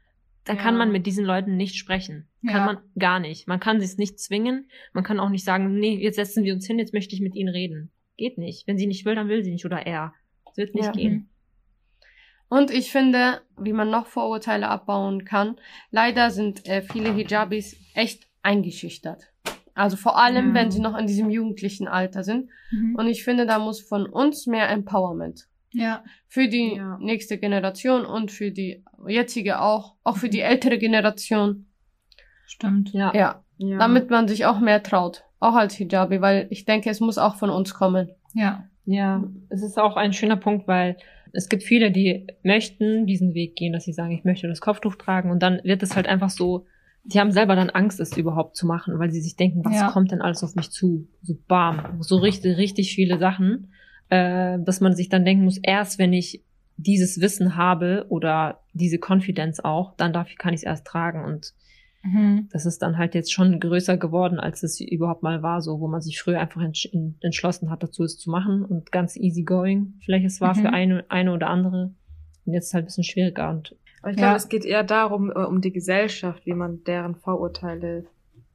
dann Ja. kann man mit diesen Leuten nicht sprechen. Kann Ja. man gar nicht. Man kann sie es nicht zwingen. Man kann auch nicht sagen, nee, jetzt setzen wir uns hin, jetzt möchte ich mit ihnen reden. Geht nicht. Wenn sie nicht will, dann will sie nicht oder er. Es wird nicht Ja. gehen. Und ich finde, wie man noch Vorurteile abbauen kann, leider sind äh, viele Hijabis echt eingeschüchtert. Also vor allem, Ja. wenn sie noch in diesem jugendlichen Alter sind. Mhm. Und ich finde, da muss von uns mehr Empowerment. Ja. Für die Ja. nächste Generation und für die jetzige auch, auch für die ältere Generation. Stimmt. Ja. Ja, Ja. damit man sich auch mehr traut. Auch als Hijabi, weil ich denke, es muss auch von uns kommen. Ja. Ja, es ist auch ein schöner Punkt, weil es gibt viele, die möchten diesen Weg gehen, dass sie sagen, ich möchte das Kopftuch tragen und dann wird es halt einfach so, die haben selber dann Angst, es überhaupt zu machen, weil sie sich denken, was Ja. kommt denn alles auf mich zu? So bam, so richtig, richtig viele Sachen, äh, dass man sich dann denken muss, erst wenn ich dieses Wissen habe oder diese Confidence auch, dann darf, kann ich es erst tragen und Mhm. das ist dann halt jetzt schon größer geworden, als es überhaupt mal war, so wo man sich früher einfach entsch entschlossen hat, dazu es zu machen und ganz easy going. Vielleicht es war Mhm. für eine, eine oder andere. Und jetzt ist halt ein bisschen schwieriger und Aber ich glaube, Ja. es geht eher darum, äh, um die Gesellschaft, wie man deren Vorurteile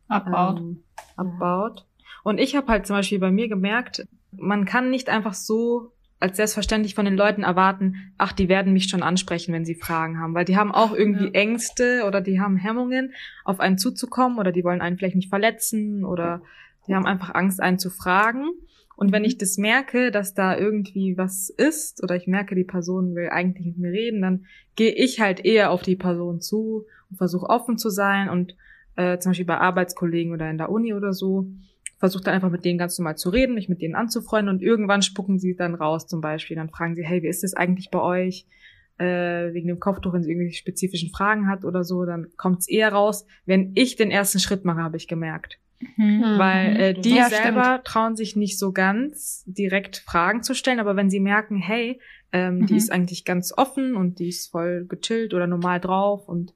Abbaut. ähm, abbaut. Und ich habe halt zum Beispiel bei mir gemerkt, man kann nicht einfach so als selbstverständlich von den Leuten erwarten, ach, die werden mich schon ansprechen, wenn sie Fragen haben, weil die haben auch irgendwie Ja. Ängste oder die haben Hemmungen, auf einen zuzukommen oder die wollen einen vielleicht nicht verletzen oder die haben einfach Angst, einen zu fragen. Und wenn ich das merke, dass da irgendwie was ist oder ich merke, die Person will eigentlich mit mir reden, dann gehe ich halt eher auf die Person zu und versuche offen zu sein und äh, zum Beispiel bei Arbeitskollegen oder in der Uni oder so, versuche dann einfach mit denen ganz normal zu reden, mich mit denen anzufreunden und irgendwann spucken sie dann raus zum Beispiel. Dann fragen sie, hey, wie ist das eigentlich bei euch? Äh, wegen dem Kopftuch, wenn sie irgendwelche spezifischen Fragen hat oder so, dann kommt es eher raus, wenn ich den ersten Schritt mache, habe ich gemerkt. Mhm. Weil äh, die Ja, selber stimmt. trauen sich nicht so ganz direkt Fragen zu stellen, aber wenn sie merken, hey, ähm, die Mhm. ist eigentlich ganz offen und die ist voll gechillt oder normal drauf und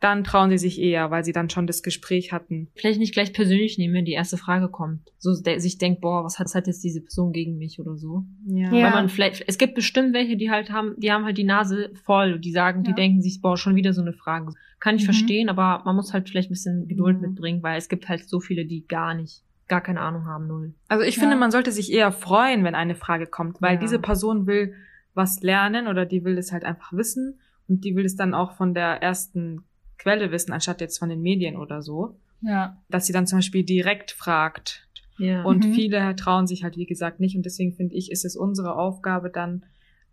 dann trauen sie sich eher, weil sie dann schon das Gespräch hatten. Vielleicht nicht gleich persönlich nehmen, wenn die erste Frage kommt. So de sich denkt, boah, was hat, hat jetzt diese Person gegen mich oder so. Ja. Ja. Weil man vielleicht, es gibt bestimmt welche, die halt haben, die haben halt die Nase voll, die sagen, die Ja. denken sich, boah, schon wieder so eine Frage. Kann ich Mhm. verstehen, aber man muss halt vielleicht ein bisschen Geduld Mhm. mitbringen, weil es gibt halt so viele, die gar nicht, gar keine Ahnung haben, null. Also ich Ja. finde, man sollte sich eher freuen, wenn eine Frage kommt, weil Ja. diese Person will was lernen oder die will es halt einfach wissen und die will es dann auch von der ersten Quelle wissen, anstatt jetzt von den Medien oder so. Ja. Dass sie dann zum Beispiel direkt fragt. Ja. Und Mhm. viele trauen sich halt, wie gesagt, nicht. Und deswegen finde ich, ist es unsere Aufgabe, dann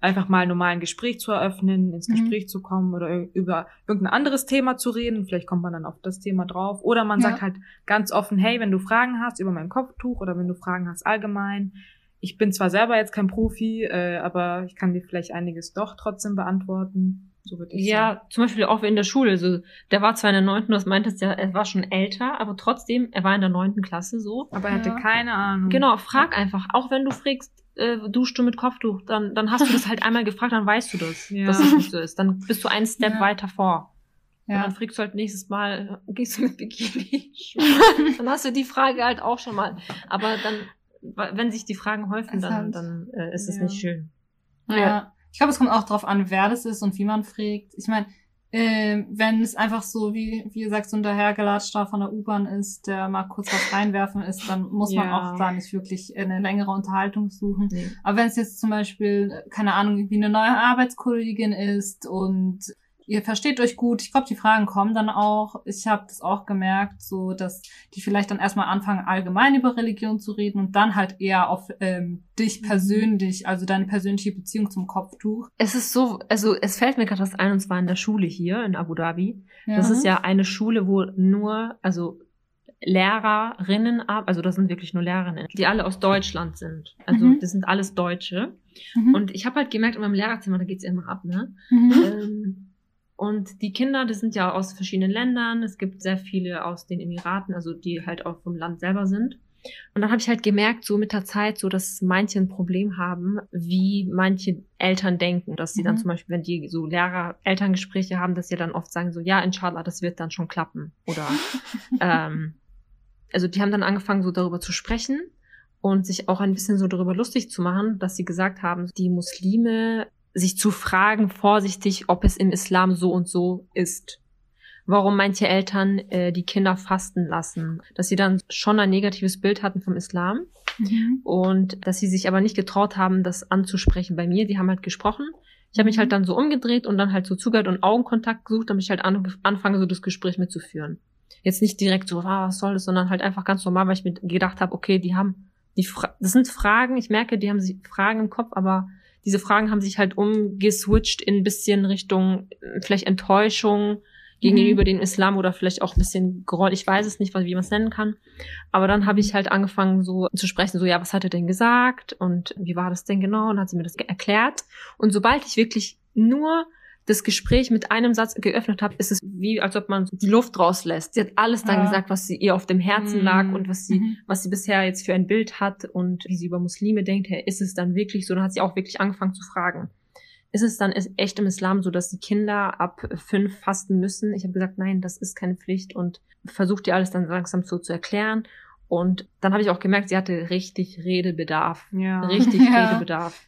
einfach mal normal ein Gespräch zu eröffnen, ins Mhm. Gespräch zu kommen oder über irgendein anderes Thema zu reden. Vielleicht kommt man dann auf das Thema drauf. Oder man Ja. sagt halt ganz offen, hey, wenn du Fragen hast über mein Kopftuch oder wenn du Fragen hast allgemein, ich bin zwar selber jetzt kein Profi, äh, aber ich kann dir vielleicht einiges doch trotzdem beantworten. So würde ich sagen. Ja, zum Beispiel auch in der Schule. So, der war zwar in der neunten, das meintest ja, er war schon älter, aber trotzdem, er war in der neunten Klasse so. Aber er hatte Ja. keine Ahnung. Genau, frag einfach. Auch wenn du fragst, äh, duschst du mit Kopftuch, dann, dann hast du das halt einmal gefragt, dann weißt du das, Ja. dass es nicht so ist. Dann bist du einen Step Ja. weiter vor. Und Ja. dann fragst du halt nächstes Mal, äh, gehst du mit Bikini? dann hast du die Frage halt auch schon mal. Aber dann, wenn sich die Fragen häufen, Es dann, dann äh, ist es ja. nicht schön. Ja. Ich glaube, es kommt auch drauf an, wer das ist und wie man fragt. Ich meine, ähm, wenn es einfach so, wie, wie gesagt, so ein dahergelatschter von der U-Bahn ist, der mal kurz was reinwerfen ist, dann muss man Ja. auch da nicht wirklich eine längere Unterhaltung suchen. Nee. Aber wenn es jetzt zum Beispiel, äh, keine Ahnung, wie eine neue Arbeitskollegin ist und ihr versteht euch gut, ich glaube, die Fragen kommen dann auch. Ich habe das auch gemerkt, so dass die vielleicht dann erstmal anfangen, allgemein über Religion zu reden und dann halt eher auf ähm, dich persönlich, also deine persönliche Beziehung zum Kopftuch. Es ist so, also es fällt mir gerade was ein, und zwar in der Schule hier in Abu Dhabi. Ja. Das ist ja eine Schule, wo nur, also Lehrerinnen, ab- also das sind wirklich nur Lehrerinnen, die alle aus Deutschland sind. Also Mhm. das sind alles Deutsche. Mhm. Und ich habe halt gemerkt, in meinem Lehrerzimmer, da geht's ja immer ab, ne? Mhm. Ähm, und die Kinder, das sind ja aus verschiedenen Ländern. Es gibt sehr viele aus den Emiraten, also die halt auch vom Land selber sind. Und dann habe ich halt gemerkt, so mit der Zeit, so dass manche ein Problem haben, wie manche Eltern denken, dass sie dann Mhm. zum Beispiel, wenn die so Lehrer-Elterngespräche haben, dass sie dann oft sagen so, ja, inshallah, das wird dann schon klappen. Oder ähm, also die haben dann angefangen, so darüber zu sprechen und sich auch ein bisschen so darüber lustig zu machen, dass sie gesagt haben, die Muslime sich zu fragen vorsichtig, ob es im Islam so und so ist. Warum manche Eltern äh, die Kinder fasten lassen, dass sie dann schon ein negatives Bild hatten vom Islam Mhm. und dass sie sich aber nicht getraut haben, das anzusprechen bei mir. Die haben halt gesprochen. Ich habe mich Mhm. halt dann so umgedreht und dann halt so zugehört und Augenkontakt gesucht, damit ich halt an, anfange, so das Gespräch mitzuführen. Jetzt nicht direkt so, ah, was soll das, sondern halt einfach ganz normal, weil ich mir gedacht habe, okay, die haben, die Fra das sind Fragen, ich merke, die haben sich Fragen im Kopf, aber diese Fragen haben sich halt umgeswitcht in ein bisschen Richtung äh, vielleicht Enttäuschung gegenüber Mhm. dem Islam oder vielleicht auch ein bisschen Groll, ich weiß es nicht, wie man es nennen kann. Aber dann habe ich halt angefangen so zu sprechen, so ja, was hat er denn gesagt und wie war das denn genau? Und hat sie mir das erklärt. Und sobald ich wirklich nur das Gespräch mit einem Satz geöffnet habe, ist es wie, als ob man die Luft rauslässt. Sie hat alles dann Ja. gesagt, was sie ihr auf dem Herzen Mhm. lag und was sie, Mhm. was sie bisher jetzt für ein Bild hat und wie sie über Muslime denkt. Hey, ist es dann wirklich so? Dann hat sie auch wirklich angefangen zu fragen. Ist es dann echt im Islam so, dass die Kinder ab fünf fasten müssen? Ich habe gesagt, nein, das ist keine Pflicht und versucht ihr alles dann langsam so zu erklären. Und dann habe ich auch gemerkt, sie hatte richtig Redebedarf. Ja. Richtig Ja. Redebedarf.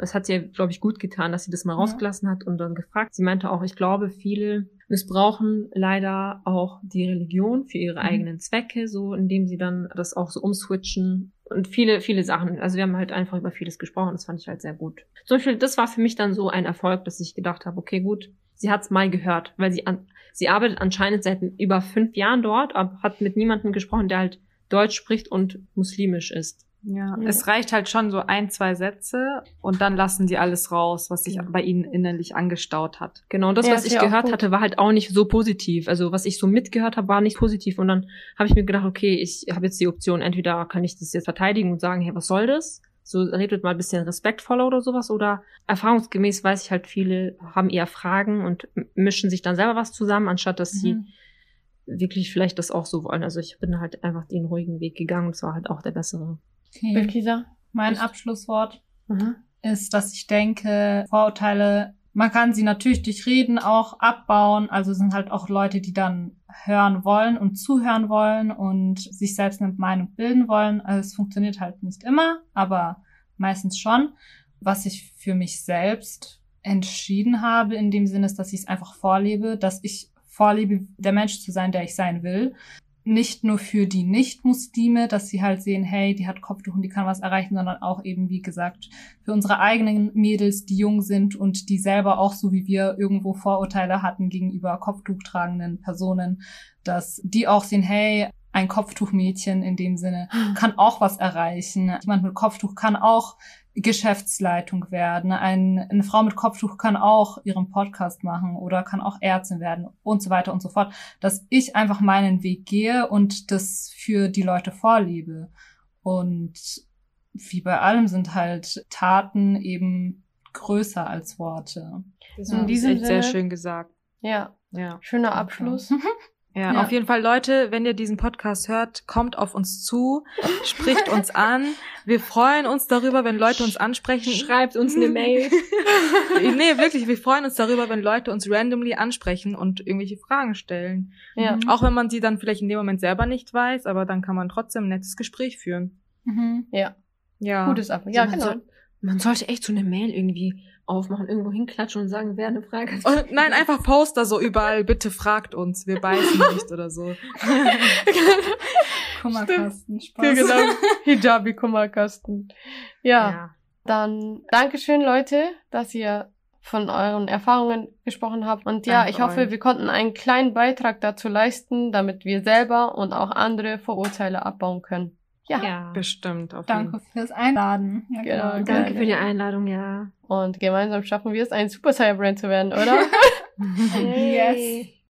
Es hat ihr, glaube ich, gut getan, dass sie das mal rausgelassen hat und dann gefragt. Sie meinte auch, ich glaube, viele missbrauchen leider auch die Religion für ihre Mhm. eigenen Zwecke, so indem sie dann das auch so umswitchen und viele, viele Sachen. Also wir haben halt einfach über vieles gesprochen, das fand ich halt sehr gut. Zum Beispiel, das war für mich dann so ein Erfolg, dass ich gedacht habe, okay, gut, sie hat's mal gehört, weil sie an, sie arbeitet anscheinend seit über fünf Jahren dort, aber hat mit niemandem gesprochen, der halt Deutsch spricht und muslimisch ist. Ja, Ja. es reicht halt schon so ein, zwei Sätze und dann lassen die alles raus, was sich Ja. bei ihnen innerlich angestaut hat. Genau, und das, Ja, was ist ich gehört hatte, war halt auch nicht so positiv. Also was ich so mitgehört habe, war nicht positiv. Und dann habe ich mir gedacht, okay, ich habe jetzt die Option, entweder kann ich das jetzt verteidigen und sagen, hey, was soll das? So redet mal ein bisschen respektvoller oder sowas. Oder erfahrungsgemäß weiß ich halt, viele haben eher Fragen und mischen sich dann selber was zusammen, anstatt dass sie Mhm. wirklich vielleicht das auch so wollen. Also ich bin halt einfach den ruhigen Weg gegangen und es war halt auch der bessere. Okay. Bilkisa? Mein Ist- Abschlusswort Mhm. ist, dass ich denke, Vorurteile, man kann sie natürlich durch Reden auch abbauen. Also es sind halt auch Leute, die dann hören wollen und zuhören wollen und sich selbst eine Meinung bilden wollen. Also es funktioniert halt nicht immer, aber meistens schon. Was ich für mich selbst entschieden habe, in dem Sinne ist, dass ich es einfach vorlebe, dass ich vorlebe, der Mensch zu sein, der ich sein will nicht nur für die Nicht-Muslime, dass sie halt sehen, hey, die hat Kopftuch und die kann was erreichen, sondern auch eben, wie gesagt, für unsere eigenen Mädels, die jung sind und die selber auch so wie wir irgendwo Vorurteile hatten gegenüber Kopftuch tragenden Personen, dass die auch sehen, hey, ein Kopftuchmädchen in dem Sinne kann auch was erreichen. Jemand mit Kopftuch kann auch Geschäftsleitung werden. Ein, eine Frau mit Kopftuch kann auch ihren Podcast machen oder kann auch Ärztin werden und so weiter und so fort. Dass ich einfach meinen Weg gehe und das für die Leute vorlebe. Und wie bei allem sind halt Taten eben größer als Worte. Das In ist diesem echt sehr Sinne- schön gesagt. Ja, Ja. schöner Abschluss. Ja, Ja. auf jeden Fall, Leute, wenn ihr diesen Podcast hört, kommt auf uns zu, spricht uns an. Wir freuen uns darüber, wenn Leute uns ansprechen. Schreibt uns eine Mail. nee, wirklich, wir freuen uns darüber, wenn Leute uns randomly ansprechen und irgendwelche Fragen stellen. Ja. Mhm. Auch wenn man sie dann vielleicht in dem Moment selber nicht weiß, aber dann kann man trotzdem ein nettes Gespräch führen. Mhm. Ja, Ja. gutes Abschluss. Ja, genau. Man sollte echt so eine Mail irgendwie aufmachen, irgendwo hinklatschen und sagen, wer eine Frage hat. Und nein, einfach Poster so überall, bitte fragt uns, wir beißen nicht oder so. Kummerkasten, Spaß. Ja, genau. Hijabi Kummerkasten. Ja, ja. dann Dankeschön, Leute, dass ihr von euren Erfahrungen gesprochen habt. Und ja, Danke ich hoffe, euch. wir konnten einen kleinen Beitrag dazu leisten, damit wir selber und auch andere Vorurteile abbauen können. Ja. ja. Bestimmt. Auf jeden Danke fürs Einladen. Ja, Genau, klar. danke. Für die Einladung, ja. Und gemeinsam schaffen wir es, ein Super Saiyan Brand zu werden, oder? Yes.